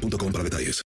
para detalles.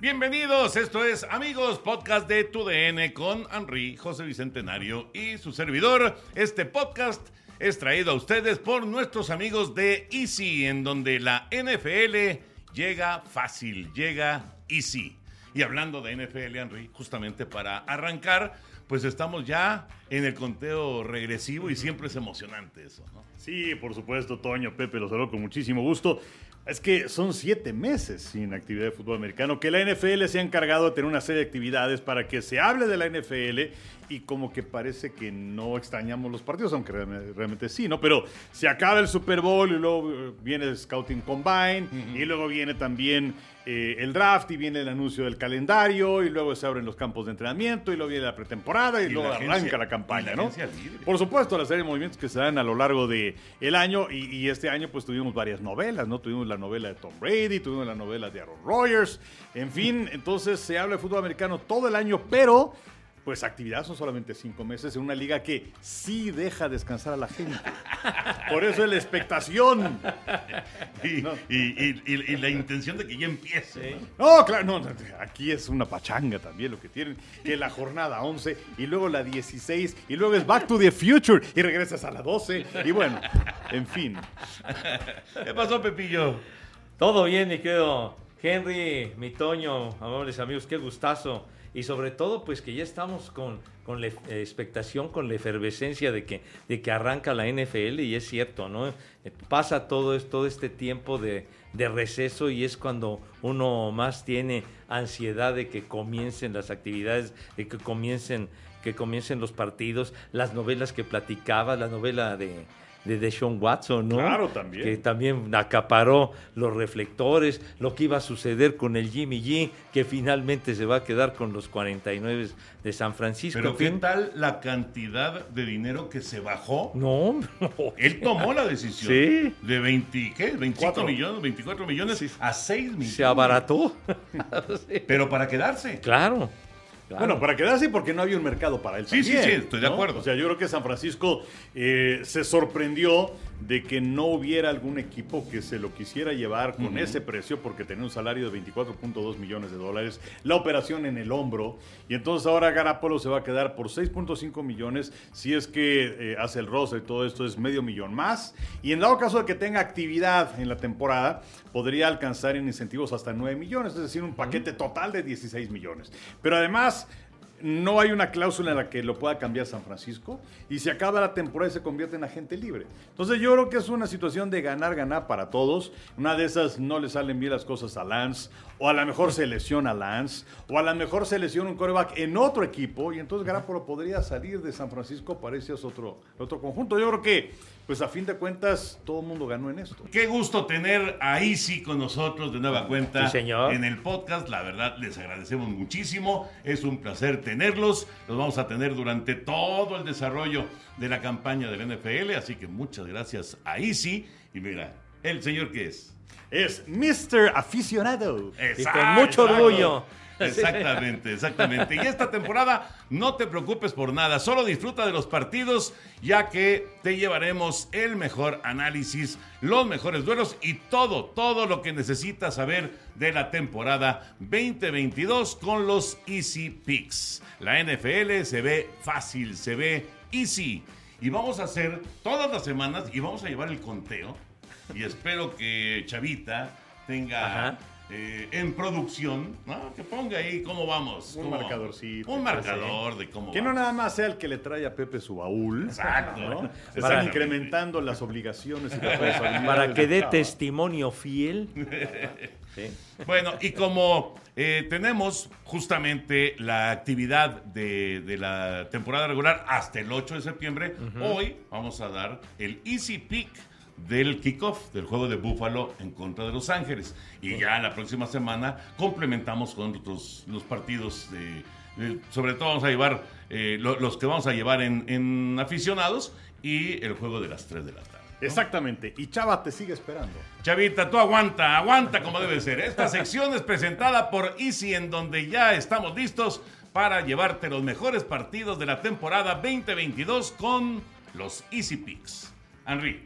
Bienvenidos, esto es Amigos, podcast de TUDN con Henry, José Bicentenario y su servidor. Este podcast es traído a ustedes por nuestros amigos de Easy, en donde la NFL llega fácil, llega Easy. Y hablando de NFL, Henry, justamente para arrancar, pues estamos ya en el conteo regresivo y siempre es emocionante eso, ¿no? Sí, por supuesto, Toño, Pepe, los saludo con muchísimo gusto. Es que son siete meses sin actividad de fútbol americano, que la NFL se ha encargado de tener una serie de actividades para que se hable de la NFL y como que parece que no extrañamos los partidos, aunque realmente, sí, ¿no? Pero se acaba el Super Bowl y luego viene el Scouting Combine y luego viene también eh, el draft y viene el anuncio del calendario y luego se abren los campos de entrenamiento y luego viene la pretemporada y, luego arranca la campaña, ¿no? Por supuesto, la serie de movimientos que se dan a lo largo del el año y, y, este año pues tuvimos varias novelas, ¿no? Tuvimos la novela de Tom Brady, tuvimos la novela de Aaron Rodgers, en fin, entonces se habla de fútbol americano todo el año, pero pues actividad son solamente cinco meses en una liga que sí deja descansar a la gente. Por eso es la expectación. Y, la intención de que ya empiece. No, claro, no, aquí es una pachanga también lo que tienen, que la jornada 11 y luego la 16 y luego es Back to the Future y regresas a la 12 y bueno, en fin. ¿Qué pasó, Pepillo? Todo bien, mi querido Henry, mi Toño, amables amigos, qué gustazo y sobre todo pues que ya estamos con, con la expectación, con la efervescencia de que, de que arranca la NFL y es cierto, ¿no? Pasa todo, todo este tiempo de, de receso y es cuando uno más tiene ansiedad de que comiencen las actividades, de que comiencen, que comiencen los partidos, las novelas que platicaba, la novela de de Deshaun Watson, ¿no? Claro, también. Que también acaparó los reflectores, lo que iba a suceder con el Jimmy G, que finalmente se va a quedar con los 49 de San Francisco. Pero ¿qué tal la cantidad de dinero que se bajó? No, Él tomó la decisión ¿Sí? de 20, ¿qué? 24 millones, 24 millones a 6 millones. Se abarató. Pero para quedarse. Claro. Bueno, para quedarse porque no había un mercado para él. Sí, sí, sí, estoy de acuerdo. O sea, yo creo que San Francisco eh, se sorprendió de que no hubiera algún equipo que se lo quisiera llevar con ese precio porque tenía un salario de 24.2 millones de dólares, la operación en el hombro y entonces ahora Garapolo se va a quedar por 6.5 millones si es que eh, hace el roster y todo esto es medio millón más y en dado caso de que tenga actividad en la temporada podría alcanzar en incentivos hasta 9 millones, es decir, un paquete total de 16 millones. Pero además no hay una cláusula en la que lo pueda cambiar San Francisco y se acaba la temporada y se convierte en agente libre. Entonces yo creo que es una situación de ganar, ganar para todos. Una de esas no le salen bien las cosas a Lance o a lo mejor se lesiona Lance o a lo mejor se lesiona un coreback en otro equipo y entonces Garapolo podría salir de San Francisco para irse a otro, otro conjunto. Yo creo que pues a fin de cuentas todo el mundo ganó en esto. Qué gusto tener a Easy con nosotros de nueva cuenta sí, señor. en el podcast. La verdad, les agradecemos muchísimo. Es un placer tenerlos. Los vamos a tener durante todo el desarrollo de la campaña del NFL. Así que muchas gracias a Easy. Y mira, ¿el señor qué es? Es Mr. Aficionado. Y con mucho orgullo. Exactamente, exactamente. Y esta temporada no te preocupes por nada, solo disfruta de los partidos ya que te llevaremos el mejor análisis, los mejores duelos y todo, todo lo que necesitas saber de la temporada 2022 con los Easy Picks. La NFL se ve fácil, se ve easy. Y vamos a hacer todas las semanas y vamos a llevar el conteo. Y espero que Chavita tenga... eh, en producción, ¿no? Que ponga ahí cómo vamos. Un cómo marcadorcito. vamos. Un marcador de cómo Que no nada más sea el que le trae a Pepe su baúl. Exacto. ¿no? Están incrementando las obligaciones y Para que dé testimonio fiel. Sí. Bueno, y como eh, tenemos justamente la actividad de, de la temporada regular hasta el 8 de septiembre, hoy vamos a dar el Easy Pick del kickoff del juego de Buffalo en contra de Los Ángeles. Y ya la próxima semana complementamos con otros, los partidos de, de- sobre todo vamos a llevar eh, lo- los que vamos a llevar en, en aficionados y el juego de las 3 de la tarde. ¿no? Exactamente. Y Chava te sigue esperando. Chavita, tú aguanta, aguanta como debe ser. Esta sección es presentada por Easy, en donde ya estamos listos para llevarte los mejores partidos de la temporada 2022 con los Easy Picks. Henry,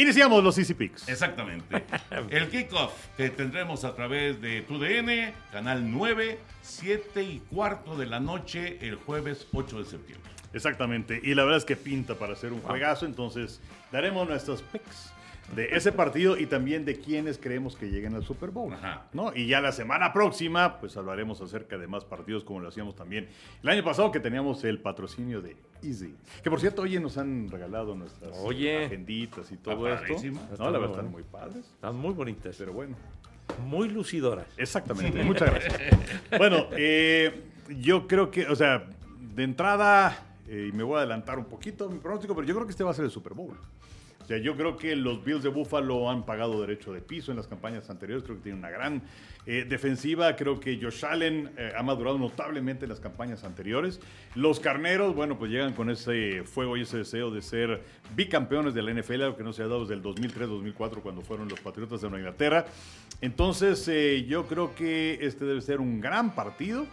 Iniciamos los Easy Picks. exactamente. El kickoff que tendremos a través de TUDN, Canal 9, 7 y cuarto de la noche, el jueves 8 de septiembre. Exactamente. Y la verdad es que pinta para hacer un juegazo. Entonces, daremos nuestros picks de ese partido y también de quienes creemos que lleguen al Super Bowl. Ajá. ¿no? Y ya la semana próxima, pues hablaremos acerca de más partidos como lo hacíamos también el año pasado, que teníamos el patrocinio de Easy. Que por cierto, oye, nos han regalado nuestras Oye. agenditas y todo esto. No, Está la muy verdad, están muy padres. Están muy bonitas, Pero bueno. muy lucidoras. Exactamente, muchas gracias. Bueno, eh, yo creo que, o sea, de entrada, eh, y me voy a adelantar un poquito mi pronóstico, pero yo creo que este va a ser el Super Bowl. Sea, yo creo que los Bills de Buffalo han pagado derecho de piso en las campañas anteriores. Creo que tienen una gran eh, defensiva. Creo que Josh Allen eh, ha madurado notablemente en las campañas anteriores. Los carneros, bueno, pues llegan con ese fuego y ese deseo de ser bicampeones de la NFL, algo que no se ha dado desde el 2003-2004 cuando fueron los Patriotas de Nueva Inglaterra. Entonces, eh, yo creo que este debe ser un gran partido.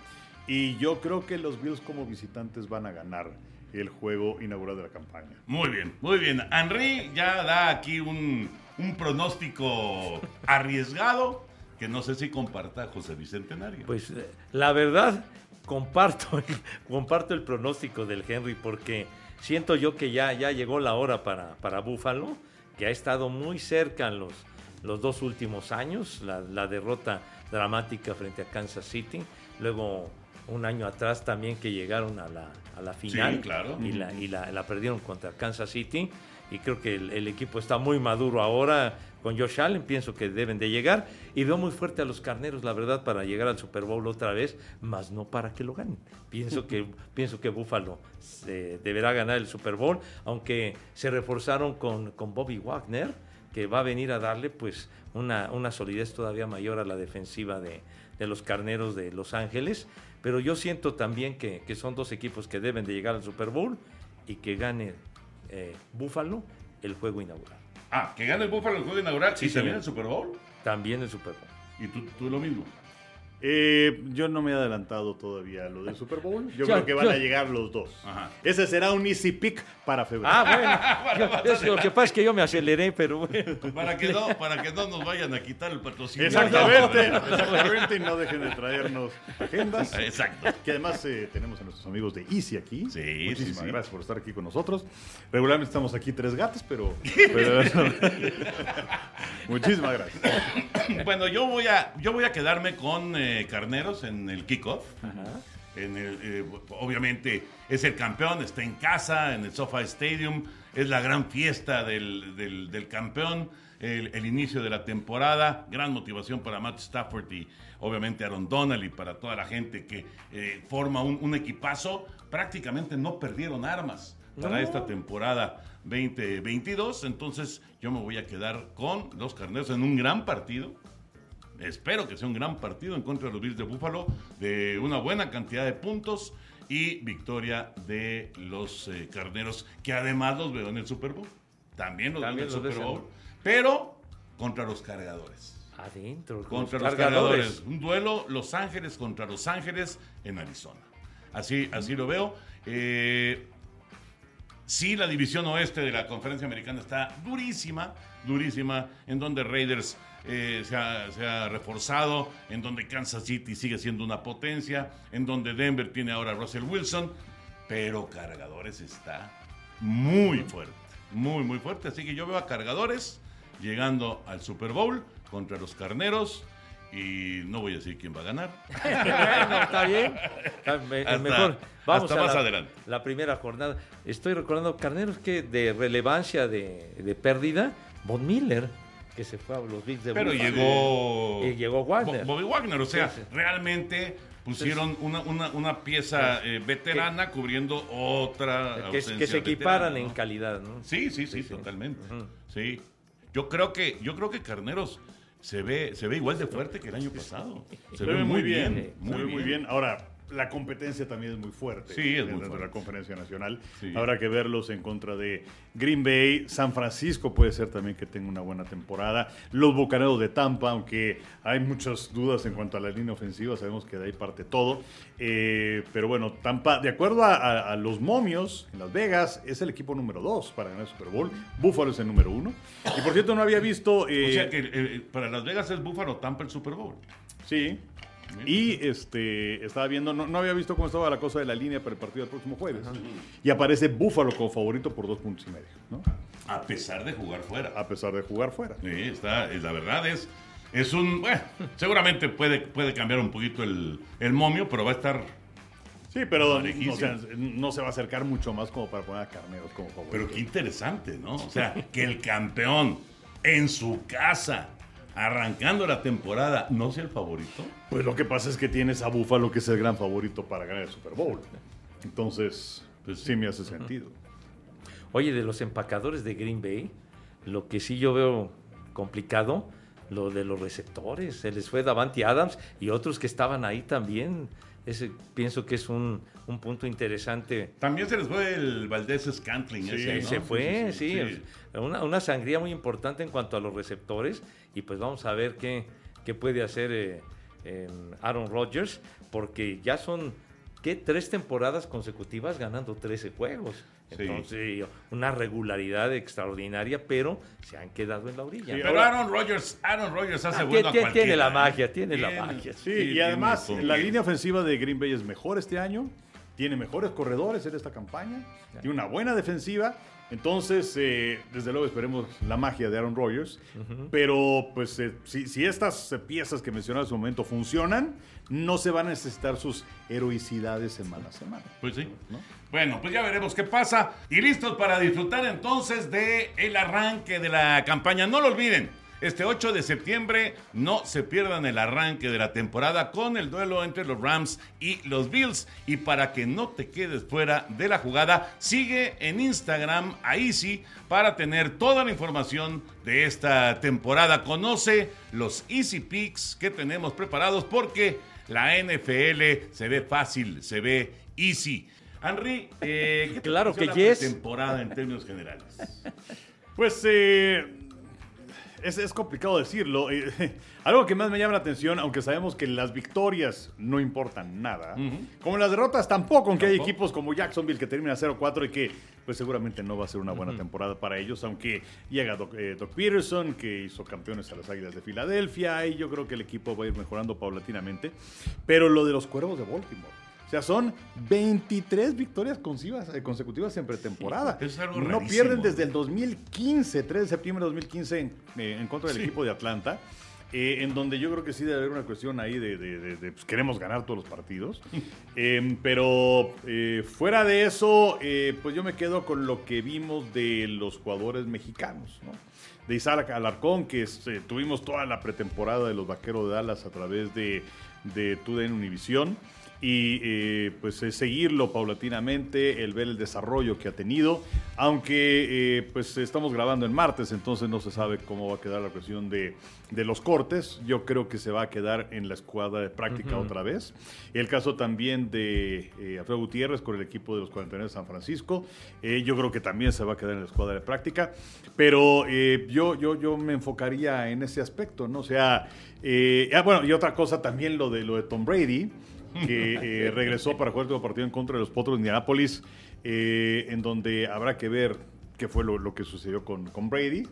Y yo creo que los Bills como visitantes van a ganar el juego inaugural de la campaña. Muy bien, muy bien. Henry ya da aquí un, un pronóstico arriesgado que no sé si comparta José Bicentenario. Pues eh, la verdad, comparto, el- comparto el pronóstico del Henry porque siento yo que ya, ya llegó la hora para, para Buffalo, que ha estado muy cerca en los, los dos últimos años, la, la derrota dramática frente a Kansas City, luego un año atrás también que llegaron a la, a la final claro. y, la, y la, la perdieron contra Kansas City y creo que el, el equipo está muy maduro ahora con Josh Allen, pienso que deben de llegar y veo muy fuerte a los carneros, la verdad, para llegar al Super Bowl otra vez, más no para que lo ganen. Pienso que, pienso que Buffalo se deberá ganar el Super Bowl, aunque se reforzaron con, con Bobby Wagner, que va a venir a darle pues una, una solidez todavía mayor a la defensiva de, de los carneros de Los Ángeles. Pero yo siento también que, que son dos equipos que deben de llegar al Super Bowl y que gane eh, Buffalo el juego inaugural. Ah, que gane el Buffalo el juego inaugural Sí, y también el Super Bowl. También el Super Bowl. Y tú, tú lo mismo. Eh, yo no me he adelantado todavía a lo del Super Bowl. Yo creo que van a llegar los dos. Ajá. Ese será un easy pick para febrero. Ah, bueno. Yo- lo que pasa es que yo me aceleré, pero bueno. Para que no, para que no nos vayan a quitar el patrocinio. Exactamente, exactamente, y no dejen de traernos agendas. Exacto. Que además eh, tenemos a nuestros amigos de Easy aquí. Sí, Muchísimas sí, sí. gracias por estar aquí con nosotros. Regularmente estamos aquí tres gatos, pero. pero- Muchísimas gracias. Bueno, yo voy a, yo voy a quedarme con eh, Carneros en el kickoff. En el, eh, obviamente es el campeón, está en casa, en el SoFi Stadium. Es la gran fiesta del, del- del campeón, el, el inicio de la temporada. Gran motivación para Matt Stafford y obviamente Aaron Donald y para toda la gente que eh, forma un, un equipazo. Prácticamente no perdieron armas para No. esta temporada 2022. Entonces yo me voy a quedar con los carneros en un gran partido. Espero que sea un gran partido en contra de los Bills de Búfalo, de una buena cantidad de puntos y victoria de los eh, carneros, que además los veo en el Super Bowl. También los También veo en el Super Bowl. Pero contra los cargadores. Adentro. con Contra los los cargadores. Un duelo Los Ángeles contra Los Ángeles en Arizona. Así, así lo veo. Eh, sí, la división oeste de la conferencia americana está durísima, durísima, en donde Raiders eh, se, ha, se ha reforzado, en donde Kansas City sigue siendo una potencia, en donde Denver tiene ahora a Russell Wilson, pero Cargadores está muy fuerte, muy, muy fuerte. Así que yo veo a Cargadores llegando al Super Bowl contra los Carneros y no voy a decir quién va a ganar. bueno, está bien. Está me- Hasta- mejor. Vamos hasta a más la, adelante. la primera jornada. Estoy recordando, Carneros, que de relevancia de, de pérdida, Von Miller, que se fue a los Bills de Pero Buffalo. llegó. Y llegó Wagner. Bo- Bobby Wagner, o sea, Sí, sí. realmente pusieron una, una, una pieza eh, veterana cubriendo otra. que, ausencia que se equiparan veterana, en calidad, ¿no? Sí, sí, sí, totalmente. Sí. Yo creo que, yo creo que Carneros se ve, se ve igual de fuerte que el año pasado. Se, ve muy bien. se ve muy bien. Ahora, la competencia también es muy fuerte. Sí, es muy dentro de fuerte. la conferencia nacional. Sí. Habrá que verlos en contra de Green Bay. San Francisco puede ser también que tenga una buena temporada. Los Bucaneros de Tampa, aunque hay muchas dudas en cuanto a la línea ofensiva, sabemos que de ahí parte todo. Eh, pero bueno, Tampa, de acuerdo a, a- a los momios en Las Vegas, es el equipo número 2 para ganar el Super Bowl. Buffalo es el número 1. Y por cierto, no había visto. eh, O sea que eh, para Las Vegas es Búfalo Tampa el Super Bowl. Sí. Y este estaba viendo, no, no había visto cómo estaba la cosa de la línea para el partido del próximo jueves. Y aparece Búfalo como favorito por dos puntos y medio, ¿no? A pesar de jugar fuera. A pesar de jugar fuera. Sí, está, es- la verdad es, es un, bueno, seguramente puede, puede cambiar un poquito el, el momio, pero va a estar, Sí, pero Parejísimo. o sea, no se va a acercar mucho más como para poner a Carneros como favorito. pero qué interesante, ¿no? O sea, que el campeón en su casa, arrancando la temporada, no sea el favorito. Pues lo que pasa es que tienes a Búfalo, que es el gran favorito para ganar el Super Bowl. Entonces, Pues sí me hace sentido. Oye, de los empacadores de Green Bay, lo que sí yo veo complicado, lo de los receptores. Se les fue Davanti Adams y otros que estaban ahí también. Ese pienso que es un, un punto interesante. También se les fue el Valdés Scantling. Sí, ese, ¿no? Se fue, Sí, sí. sí, sí. Una, una sangría muy importante en cuanto a los receptores. Y pues vamos a ver qué, qué puede hacer eh, em, Aaron Rodgers, porque ya son, ¿qué? Tres temporadas consecutivas ganando 13 juegos. Sí. Entonces, una regularidad extraordinaria, pero se han quedado en la orilla. Sí, ¿no? Pero Aaron Rodgers, Aaron Rodgers hace Ah, bueno a tiene- cualquiera. tiene la ¿eh? magia, tiene la magia. Sí, Sí, y además la línea ofensiva de Green Bay es mejor este año, tiene mejores corredores en esta campaña, tiene una buena defensiva. Entonces, eh, desde luego esperemos la magia de Aaron Rodgers. Pero, pues, eh, si, si estas piezas que mencioné hace un momento funcionan, no se van a necesitar sus heroicidades semana a semana. Pues sí. ¿no? Bueno, pues ya veremos qué pasa. Y listos para disfrutar entonces de el arranque de la campaña. No lo olviden. Este 8 de septiembre no se pierdan el arranque de la temporada con el duelo entre los Rams y los Bills. Y para que no te quedes fuera de la jugada, sigue en Instagram a Easy para tener toda la información de esta temporada. Conoce los Easy Picks que tenemos preparados porque la NFL se ve fácil, se ve easy. Henry, eh, ¿qué te Claro que la yes. temporada en términos generales? Pues eh, es, es complicado decirlo. Eh, algo que más me llama la atención, aunque sabemos que las victorias no importan nada, como las derrotas tampoco, aunque hay Tampoco. equipos como Jacksonville que termina 0-4 y que pues seguramente no va a ser una buena temporada para ellos, aunque llega Doc, eh, Doc Peterson, que hizo campeones a las Águilas de Filadelfia, y yo creo que el equipo va a ir mejorando paulatinamente. Pero lo de los Cuervos de Baltimore. O sea, son 23 victorias consecutivas, eh, consecutivas en pretemporada. Sí, no rarísimo. pierden desde el 2015, 3 de septiembre de 2015, en, eh, en contra del Sí. equipo de Atlanta. eh, en donde yo creo que sí debe haber una cuestión ahí de, de- de- de, pues, queremos ganar todos los partidos. Eh, pero eh, fuera de eso, eh, pues yo me quedo con lo que vimos de los jugadores mexicanos, ¿no? De Isaac Alarcón, que tuvimos toda la pretemporada de los Vaqueros de Dallas a través de, de TUDN Univisión. Y eh, pues eh, seguirlo paulatinamente, el ver el desarrollo que ha tenido, aunque eh, pues estamos grabando en martes, entonces no se sabe cómo va a quedar la cuestión de, de los cortes. Yo creo que se va a quedar en la escuadra de práctica otra vez. El caso también de Alfredo Gutiérrez con el equipo de los 49 de San Francisco. yo creo que también se va a quedar en la escuadra de práctica. Pero yo, yo, yo me enfocaría en ese aspecto, ¿no? O sea, ah, bueno, y otra cosa también lo de, lo de Tom Brady que eh, regresó para jugar el partido en contra de los Potros de Indianapolis, eh, en donde habrá que ver qué fue lo, que sucedió con, con Brady. Eh,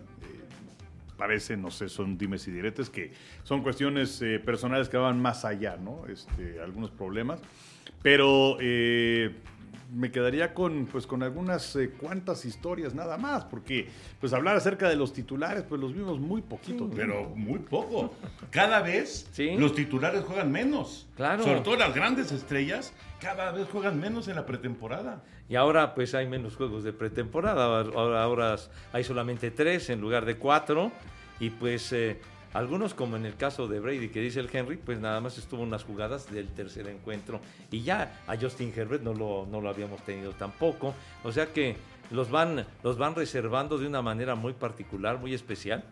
parece, no sé, son dimes y diretes, que son cuestiones personales que van más allá, ¿no? Este, algunos problemas. Pero me quedaría con, pues, con algunas eh, cuantas historias nada más, porque pues hablar acerca de los titulares, pues los vimos muy poquito. Pero muy poco. Cada vez Sí. los titulares juegan menos. Claro. Sobre todo las grandes estrellas, cada vez juegan menos en la pretemporada. Y ahora pues hay menos juegos de pretemporada, ahora, ahora hay solamente tres en lugar de cuatro y pues eh, algunos como en el caso de Brady que dice el Henry, pues nada más estuvo unas jugadas del tercer encuentro y ya a Justin Herbert no lo, no lo habíamos tenido tampoco, o sea que los van, los van reservando de una manera muy particular, muy especial.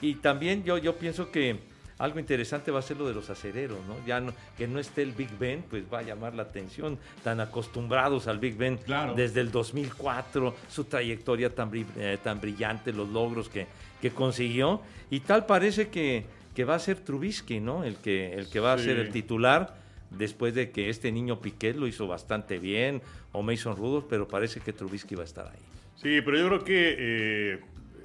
Y también yo, yo pienso que algo interesante va a ser lo de los acereros, ¿no? Ya no- que no esté el Big Ben, pues va a llamar la atención, tan acostumbrados al Big Ben Claro. desde el 2004, su trayectoria tan, eh, tan brillante, los logros que, que consiguió, y tal parece que, que va a ser Trubisky, ¿no? El que, el que va a ser el titular después de que este niño Piquet lo hizo bastante bien, o Mason Rudolph, pero parece que Trubisky va a estar ahí. Sí, pero yo creo que eh,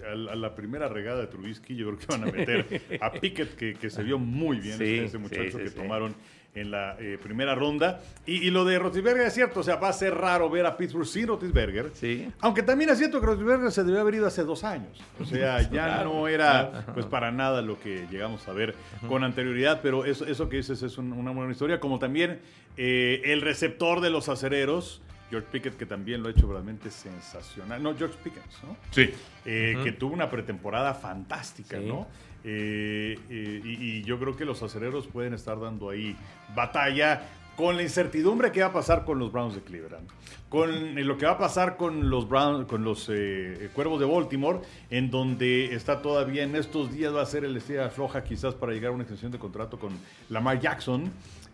a, la, primera regada de Trubisky, yo creo que van a meter a Pickett, que, que se vio muy bien, Sí, este muchacho sí, sí, que tomaron en la eh, primera ronda. Y, y lo de Rotisberger es cierto, o sea, va a ser raro ver a Pittsburgh sin Rotisberger. Sí. Aunque también es cierto que Rotisberger se debió haber ido hace dos años. O sea, ya no era pues para nada lo que llegamos a ver con anterioridad, pero eso, eso que dices es un- una buena historia. Como también eh, el receptor de los acereros, George Pickett, que también lo ha hecho realmente sensacional. No, George Pickens, ¿no? Sí. Eh, que tuvo una pretemporada fantástica, Sí. ¿no? Eh, eh, y, y yo creo que los acereros pueden estar dando ahí batalla con la incertidumbre que va a pasar con los Browns de Cleveland, con eh, lo que va a pasar con los Browns, con los eh, Cuervos de Baltimore, en donde está todavía en estos días va a ser el estrella floja quizás para llegar a una extensión de contrato con Lamar Jackson.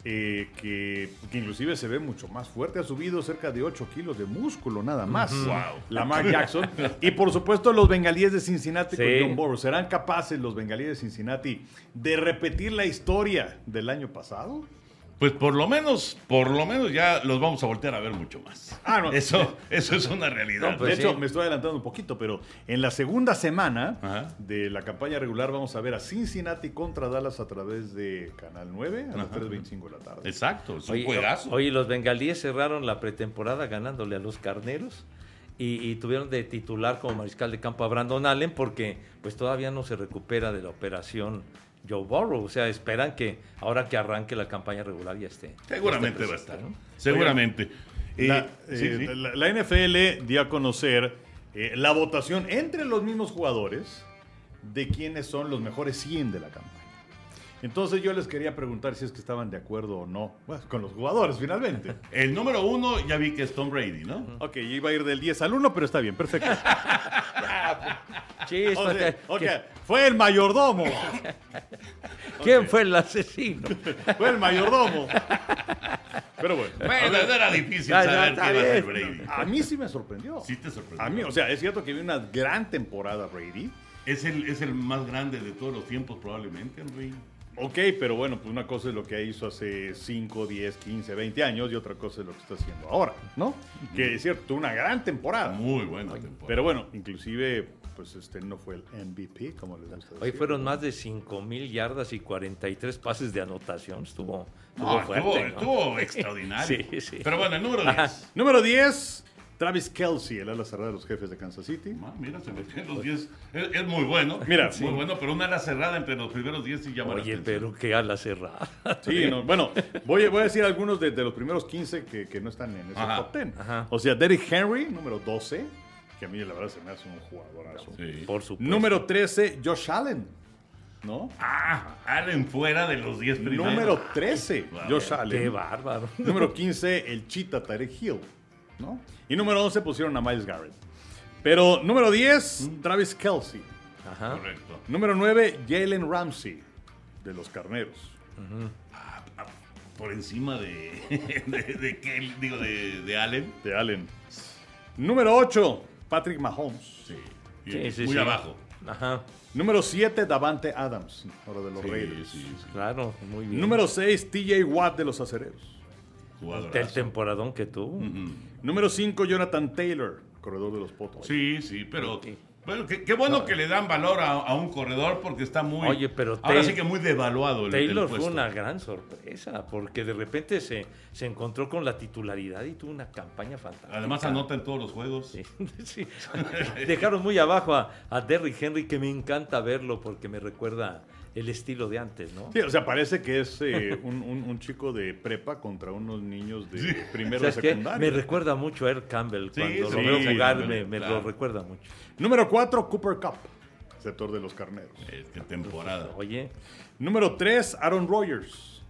Eh, que, que inclusive se ve mucho más fuerte, ha subido cerca de 8 kilos de músculo nada más. Wow. Lamar Jackson. Y por supuesto los bengalíes de Cincinnati Sí. con John Burrow. ¿Serán capaces los bengalíes de Cincinnati de repetir la historia del año pasado? Pues por lo menos, por lo menos ya los vamos a voltear a ver mucho más. Ah, no. Eso, eso es una realidad. No, pues de hecho, sí. me estoy adelantando un poquito, pero en la segunda semana Ajá. de la campaña regular vamos a ver a Cincinnati contra Dallas a través de Canal 9 a las Ajá. 3.25 de la tarde. Exacto, es un Oye, juegazo. oye, los bengalíes cerraron la pretemporada ganándole a los carneros y, y tuvieron de titular como mariscal de campo a Brandon Allen porque pues todavía no se recupera de la operación Joe Burrow. O sea, esperan que ahora que arranque la campaña regular ya esté. Seguramente ya va a estar. ¿no? Seguramente. Eh, La, sí, eh, sí. la- la NFL dio a conocer eh, la votación entre los mismos jugadores de quiénes son los mejores 100 de la campaña. Entonces yo les quería preguntar si es que estaban de acuerdo o no bueno, con los jugadores finalmente. El número uno ya vi que es Tom Brady, ¿no? Ok, iba a ir del 10 al 1, pero está bien, perfecto. Sí, O sea, fue el mayordomo. ¿Quién fue el asesino? Fue el mayordomo. Pero bueno. Bueno, no era difícil ya, saber quién iba a ser. Brady. A mí sí me sorprendió. Sí te sorprendió. A mí, o sea, es cierto que vi una gran temporada Brady. Es el, es el más grande de todos los tiempos, probablemente, Henry. Ok, pero bueno, pues una cosa es lo que hizo hace 5, 10, 15, 20 años y otra cosa es lo que está haciendo ahora, ¿no? Que es cierto, una gran temporada. Muy buena temporada. Pero bueno, inclusive, pues este no fue el MVP, como les gusta Hoy decir. fueron más de 5 mil yardas y 43 pases de anotación. Estuvo, No, estuvo estuvo, fuerte. ¿no? estuvo extraordinario. Sí, sí. Pero bueno, el número 10. Número 10, Travis Kelsey, el ala cerrada de los jefes de Kansas City. Mira, se metió en los 10. Es, es muy bueno. Mira, muy sí. bueno, pero una ala cerrada entre los primeros 10 sí llama la Oye, pero qué ala cerrada. Sí, no, bueno, voy, a- voy a decir algunos de, de los primeros 15 que, que no están en ese Ajá. top 10. Ajá. O sea, Derrick Henry, número 12, que a mí la verdad se me hace un jugadorazo. Sí. Por supuesto. Número 13, Josh Allen, ¿no? Ah, Allen fuera de los 10 primeros. Número 13, Wow. Josh Allen. Qué bárbaro. Número 15, el Cheetah Tarek Hill, ¿no? Y número 11 pusieron a Miles Garrett. Pero número 10, Travis Kelsey. Ajá. Correcto. Número 9, Jalen Ramsey, de los Carneros. Por encima de. de, de Kel- digo, de, de Allen. De Allen. Número 8, Patrick Mahomes. Sí. Sí, sí, muy sí. abajo. Ajá. Número 7, Davante Adams, ahora de los Sí, Raiders. sí, sí. Claro, muy bien. Número 6, TJ Watt de los Acereros. Jugadorazo. El temporadón que tuvo. Número 5, Jonathan Taylor, corredor de los Potos. Sí, sí, pero Bueno, qué, qué bueno que le dan valor a, a un corredor porque está muy. Oye, pero ahora sí que muy devaluado el, el Taylor fue una gran sorpresa porque de repente se, se encontró con la titularidad y tuvo una campaña fantástica. Además anota en todos los juegos. Sí, sí. Dejaron muy abajo a, a Derrick Henry, que me encanta verlo porque me recuerda el estilo de antes, ¿no? Sí, o sea, parece que es eh, un, un- un chico de prepa contra unos niños de primero de secundaria. Me recuerda mucho a Earl Campbell. Sí, Cuando sí, lo veo sí, jugar, me, me claro. lo recuerda mucho. Número 4, Cooper Cup, sector de los carneros. Eh, qué temporada. Oye, Número 3, Aaron Rodgers.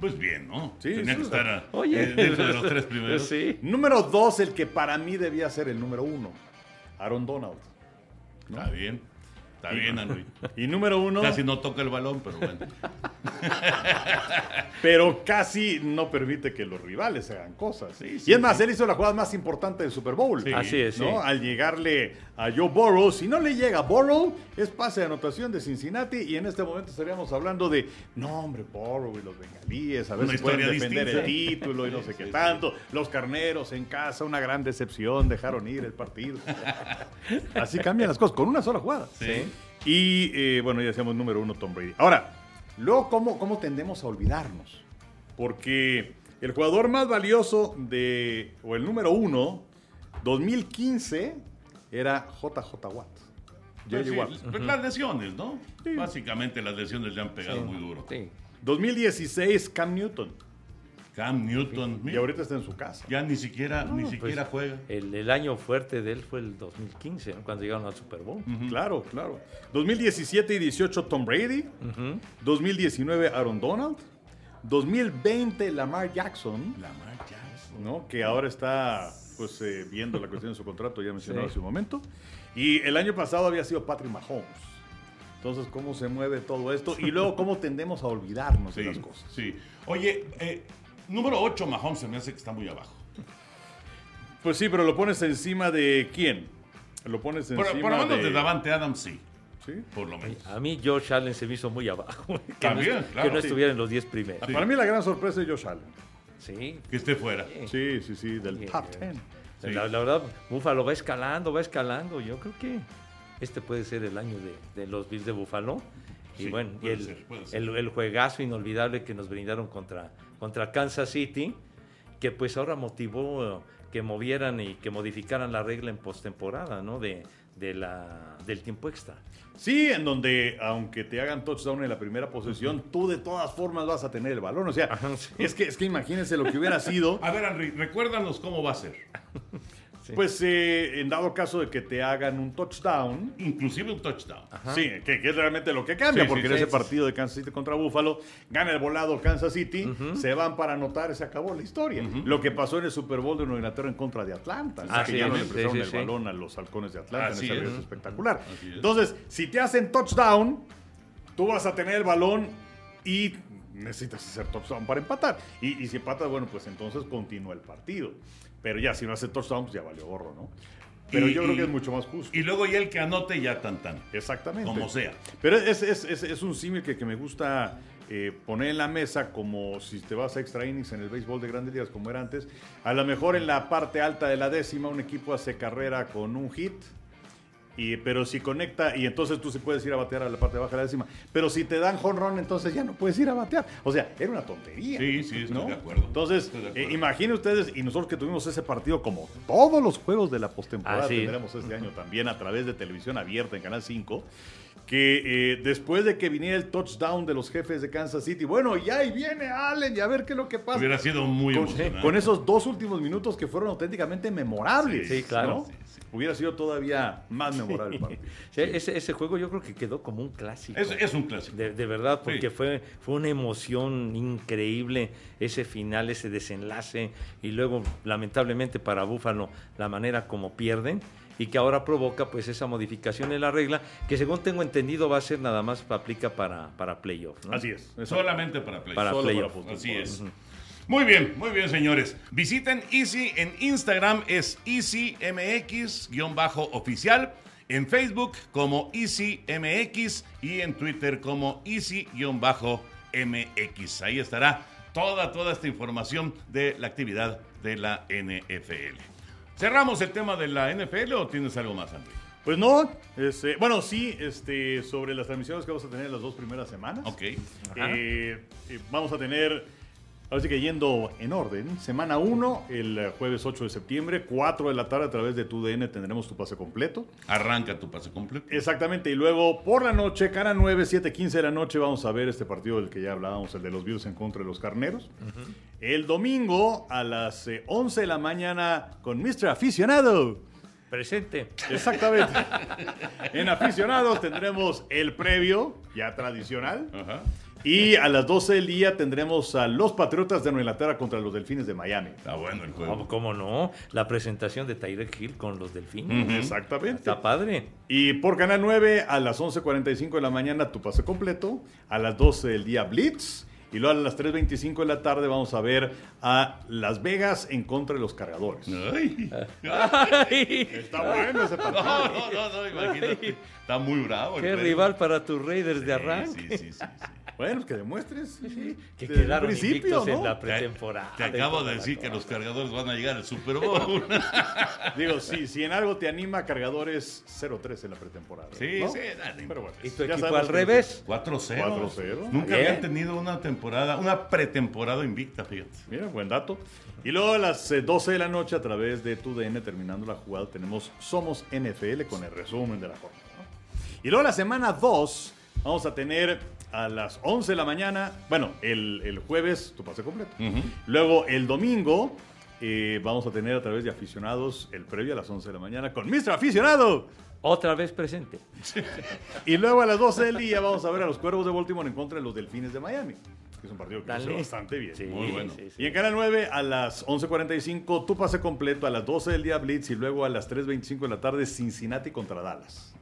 Pues bien, ¿no? Sí, Tenía sí. que estar ah, oye. eh, dentro de los tres primeros. Sí. Número 2, el que para mí debía ser el número 1, Aaron Donald. Está bien. Está bien, Henry. Y número 1, Casi no toca el balón, pero bueno. pero casi no permite que los rivales hagan cosas. Sí, sí, y es más, sí. él hizo la jugada más importante del Super Bowl. Sí. Así es, sí. ¿no? Al llegarle a Joe Burrow, si no le llega a Burrow, es pase de anotación de Cincinnati y en este momento estaríamos hablando de, no hombre, Burrow y los bengalíes, a ver Una si pueden historia defender distinta. el título y no sé Sí, qué sí, tanto. Los carneros en casa, una gran decepción, dejaron ir el partido. Así cambian las cosas, con una sola jugada. Sí. Y eh, bueno, ya decíamos número uno, Tom Brady. Ahora, luego, ¿cómo, ¿cómo tendemos a olvidarnos? Porque el jugador más valioso de, o el número uno, 2015, era JJ Watt. Pues sí, Watt. pues Las lesiones, ¿no? Básicamente las lesiones le han pegado muy duro. Sí. 2016, Cam Newton. Cam Newton, Y ahorita está en su casa. ya ni siquiera, ni pues, siquiera juega. El, el año fuerte de él fue el 2015, ¿no? cuando llegaron al Super Bowl. Claro, claro. 2017 y 18, Tom Brady. 2019, Aaron Donald. 2020, Lamar Jackson. Lamar Jackson. ¿no? Que ahora está pues eh, viendo la cuestión de su contrato, ya mencionado Sí. hace un momento. Y el año pasado había sido Patrick Mahomes. Entonces, ¿cómo se mueve todo esto? Y luego, ¿cómo tendemos a olvidarnos de las cosas? sí. Oye, eh, número 8, Mahomes se me hace que está muy abajo. Pues sí, pero lo pones encima de quién? Lo pones Por, encima por lo menos de... de Davante Adams, sí. ¿Sí? Por lo menos. A mí Josh Allen se me hizo muy abajo. Que También, no, claro, que no sí. estuviera en los 10 primeros. Para mí la gran sorpresa es Josh Allen. Sí. Que esté fuera. Sí, sí, sí, del top 10. Sí. La, la verdad, Buffalo va escalando, va escalando. Yo creo que este puede ser el año de, de los Bills de Buffalo. Y Sí, bueno, y puede el, ser, puede ser. el- el juegazo inolvidable que nos brindaron contra, contra Kansas City, que pues ahora motivó eh, que movieran y que modificaran la regla en postemporada, ¿no? De, de la, del tiempo extra. Sí, en donde aunque te hagan touchdown en la primera posesión, tú de todas formas vas a tener el balón. O sea, Ajá, sí. es, que, es que imagínense lo que hubiera sido. A ver, Henry, recuérdanos cómo va a ser. Sí. Pues eh, en dado caso de que te hagan un touchdown, Inclusive un touchdown. sí, que, que es realmente lo que cambia, Sí, porque sí, en ese partido de Kansas City contra Buffalo, gana el volado Kansas City, se van para anotar, se acabó la historia. Lo que pasó en el Super Bowl de Nueva Inglaterra en contra de Atlanta, Ah, que sí, ya no le prestaron el balón a los halcones de Atlanta Así en es. vez espectacular. Así es. Entonces, si te hacen touchdown, tú vas a tener el balón y necesitas hacer touchdown para empatar. Y, y si empatas, bueno, pues entonces continúa el partido. Pero ya, si no hace touchdown, pues ya valió gorro, ¿no? Pero Y- yo creo que es mucho más justo. Y luego ya el que anote ya tan tan. Exactamente. Como sea. Pero es, es, es, es un símil que, que me gusta eh, poner en la mesa como si te vas a extra innings en el béisbol de grandes ligas como era antes. A lo mejor en la parte alta de la décima un equipo hace carrera con un hit. Y, pero si conecta, y entonces tú sí puedes ir a batear a la parte baja de la décima. Pero si te dan jonrón, entonces ya no puedes ir a batear. O sea, era una tontería. Sí, sí, estoy ¿no? de acuerdo. Entonces, Estoy de acuerdo. eh, imaginen ustedes, y nosotros que tuvimos ese partido como todos los juegos de la postemporada es. tendremos este año también a través de televisión abierta en Canal 5, que eh, después de que viniera el touchdown de los jefes de Kansas City, bueno, ya ahí viene Allen, y a ver qué es lo que pasa. Hubiera sido muy con, emocionante. con esos dos últimos minutos que fueron auténticamente memorables. Sí, claro. ¿no? Sí, sí. Hubiera sido todavía más memorable el partido. Sí, ese, ese juego yo creo que quedó como un clásico. Es, es un clásico. De, de verdad, porque Sí. fue, fue una emoción increíble ese final, ese desenlace, y luego, lamentablemente para Búfalo, la manera como pierden, y que ahora provoca pues esa modificación en la regla, que según tengo entendido va a ser nada más, aplica para, para playoff. ¿no? Así es. Solamente para play. Para Solo playoff. Así es. Muy bien, muy bien, señores. Visiten Easy en Instagram, es EasyMX-oficial. En Facebook como EasyMX y en Twitter como Easy-MX. Ahí estará toda, toda esta información de la actividad de la NFL. ¿Cerramos el tema de la NFL o tienes algo más, André? Pues no, este, bueno, sí, este, sobre las transmisiones que vamos a tener las dos primeras semanas. Ok. Eh, eh, vamos a tener, ahora sí que yendo en orden, semana 1, el eh, jueves 8 de septiembre, 4 de la tarde a través de tu DN tendremos tu pase completo. Arranca tu pase completo. Exactamente, y luego por la noche, cara 9, 7, 15 de la noche, vamos a ver este partido del que ya hablábamos, el de los Bills en contra de los Carneros. El domingo a las eh, 11 de la mañana con Mr. Aficionado. Presente. Exactamente. en aficionados tendremos el previo, ya tradicional. Ajá. Y a las 12 del día tendremos a los Patriotas de Nueva Inglaterra contra los Delfines de Miami. Está bueno el ¿Cómo, juego. cómo no? La presentación de Tyreek Hill con los delfines. Exactamente. Está padre. Y por Canal 9 a las 11.45 de la mañana tu pase completo. A las 12 del día Blitz. Y luego a las 3.25 de la tarde vamos a ver a Las Vegas en contra de los cargadores. Ay. Ay, Está bueno ese partido. No, no, no, no, imagínate. Está muy bravo. el ¡Qué rival para tus Raiders de arranque! Sí, sí, sí, sí. Bueno, pues que demuestres. Que Desde el quedaron invictos en la pretemporada. Te acabo de decir que los cargadores van a llegar al Super Bowl. Digo, sí, si en algo te anima, cargadores 0-3 en la pretemporada. Sí, ¿no? sí, dale. Pero bueno. ¿Y tu equipo al que- revés? 4-0. 4-0. Nunca Bien. habían tenido una temporada, una pretemporada invicta, fíjate. Mira, buen dato. Y luego a las eh, 12 de la noche, a través de tu DN, terminando la jugada, tenemos Somos NFL con el resumen de la jornada. ¿no? Y luego la semana 2, vamos a tener a las 11 de la mañana, bueno, el, el jueves, tu pase completo. Luego el domingo, eh, vamos a tener a través de aficionados el previo a las 11 de la mañana con Mr. Aficionado. Otra vez presente. Y luego a las 12 del día vamos a ver a los Cuervos de Baltimore en contra de los Delfines de Miami. Que es un partido que hizo bastante bien. Sí, Muy bueno. sí, sí. Y en Canal 9 a las 11.45 tu pase completo, a las 12 del día Blitz y luego a las 3.25 de la tarde Cincinnati contra Dallas.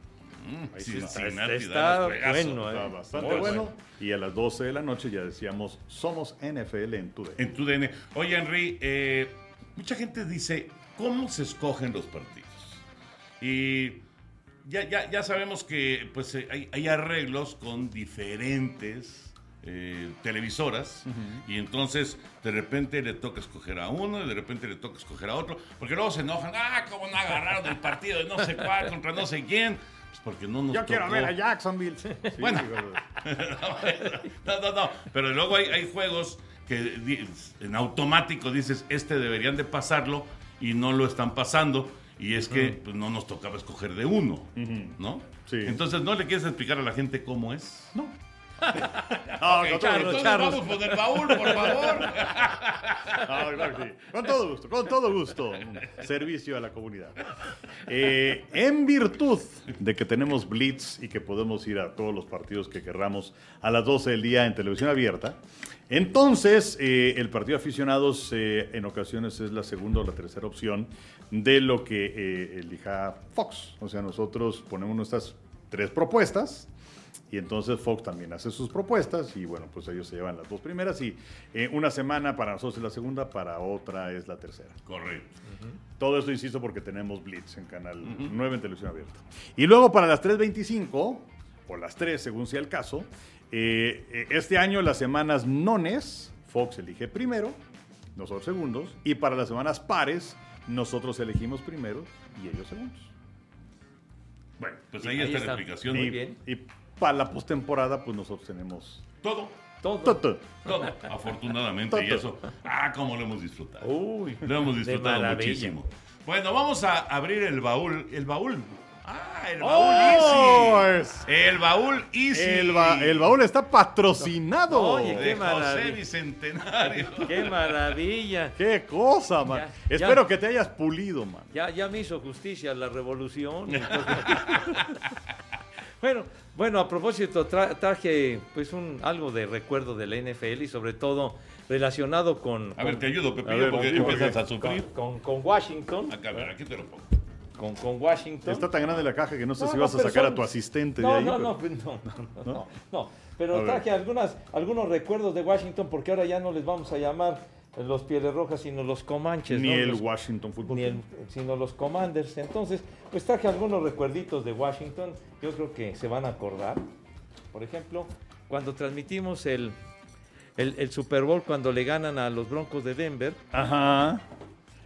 Mm, sí está. Cincinnati, Está bueno, Está eh. bastante bueno. bueno. Y a las 12 de la noche ya decíamos, somos NFL en tu En tu DN. Oye, Henry, eh, mucha gente dice, ¿cómo se escogen los partidos? Y ya, ya, ya sabemos que pues, eh, hay, hay arreglos con diferentes eh, televisoras y entonces de repente le toca escoger a uno y de repente le toca escoger a otro, porque luego se enojan, ah, ¿cómo no agarraron el partido de no sé cuál contra no sé quién? Pues porque no nos Yo quiero ver a Jacksonville. Sí, Bueno. no, no, no. Pero luego hay, hay juegos que en automático dices, este deberían de pasarlo y no lo están pasando. Y es que pues, no nos tocaba escoger de uno, ¿no? Sí. Entonces, ¿no le quieres explicar a la gente cómo es? No. Con todo gusto. vamos por el baúl, por favor. Claro que sí. Con todo gusto, con todo gusto. Un Servicio a la comunidad. Eh, en virtud de que tenemos Blitz y que podemos ir a todos los partidos que querramos a las 12 del día en televisión abierta, entonces eh, el partido de aficionados eh, en ocasiones es la segunda o la tercera opción de lo que eh, elija Fox. O sea, nosotros ponemos nuestras tres propuestas. Y entonces Fox también hace sus propuestas y bueno, pues ellos se llevan las dos primeras y eh, una semana para nosotros es la segunda, para otra es la tercera. Correcto. Todo esto insisto porque tenemos Blitz en Canal 9 en televisión abierta. Y luego para las 3.25 o las 3 según sea el caso, eh, eh, este año las semanas nones, Fox elige primero, nosotros segundos, y para las semanas pares, nosotros elegimos primero y ellos segundos. Bueno, pues ahí, ahí está, está. la explicación. Muy y, bien. y para la postemporada, pues nosotros tenemos Todo, Todo. todo. todo, afortunadamente. Y eso, ah, cómo lo hemos disfrutado. Uy, Lo hemos disfrutado muchísimo. Bueno, vamos a abrir el baúl. El baúl. Ah, el baúl ¡Oh! Easy. Es- El baúl Easy. El, ba- el baúl está patrocinado. Oye, de Qué José maravilla. Bicentenario. ¡Qué maravilla! ¡Qué cosa, man! Ya, Espero ya. que te hayas pulido, man. Ya, ya me hizo justicia la revolución. bueno, bueno, a propósito, tra- traje pues un algo de recuerdo de la NFL y sobre todo relacionado con, A ver, con, te ayudo, Pepillo, ver, porque empiezas a sufrir. con- con Washington. Acá, a ver, aquí te lo pongo. Con, con Washington. Está tan grande la caja que no sé No, si no, vas a pero sacar son- a tu asistente no, de ahí. no, pero- no, pues, no, no, no, no, no. A Pero ver. traje algunas, algunos recuerdos de Washington porque ahora ya no les vamos a llamar los Pieles Rojas, sino los Comanches. Ni ¿no? el Los- Washington Football ni el- sino los Commanders. Entonces, pues traje algunos recuerditos de Washington. Yo creo que se van a acordar. Por ejemplo, cuando transmitimos el, el, el Super Bowl, cuando le ganan a los Broncos de Denver. Ajá.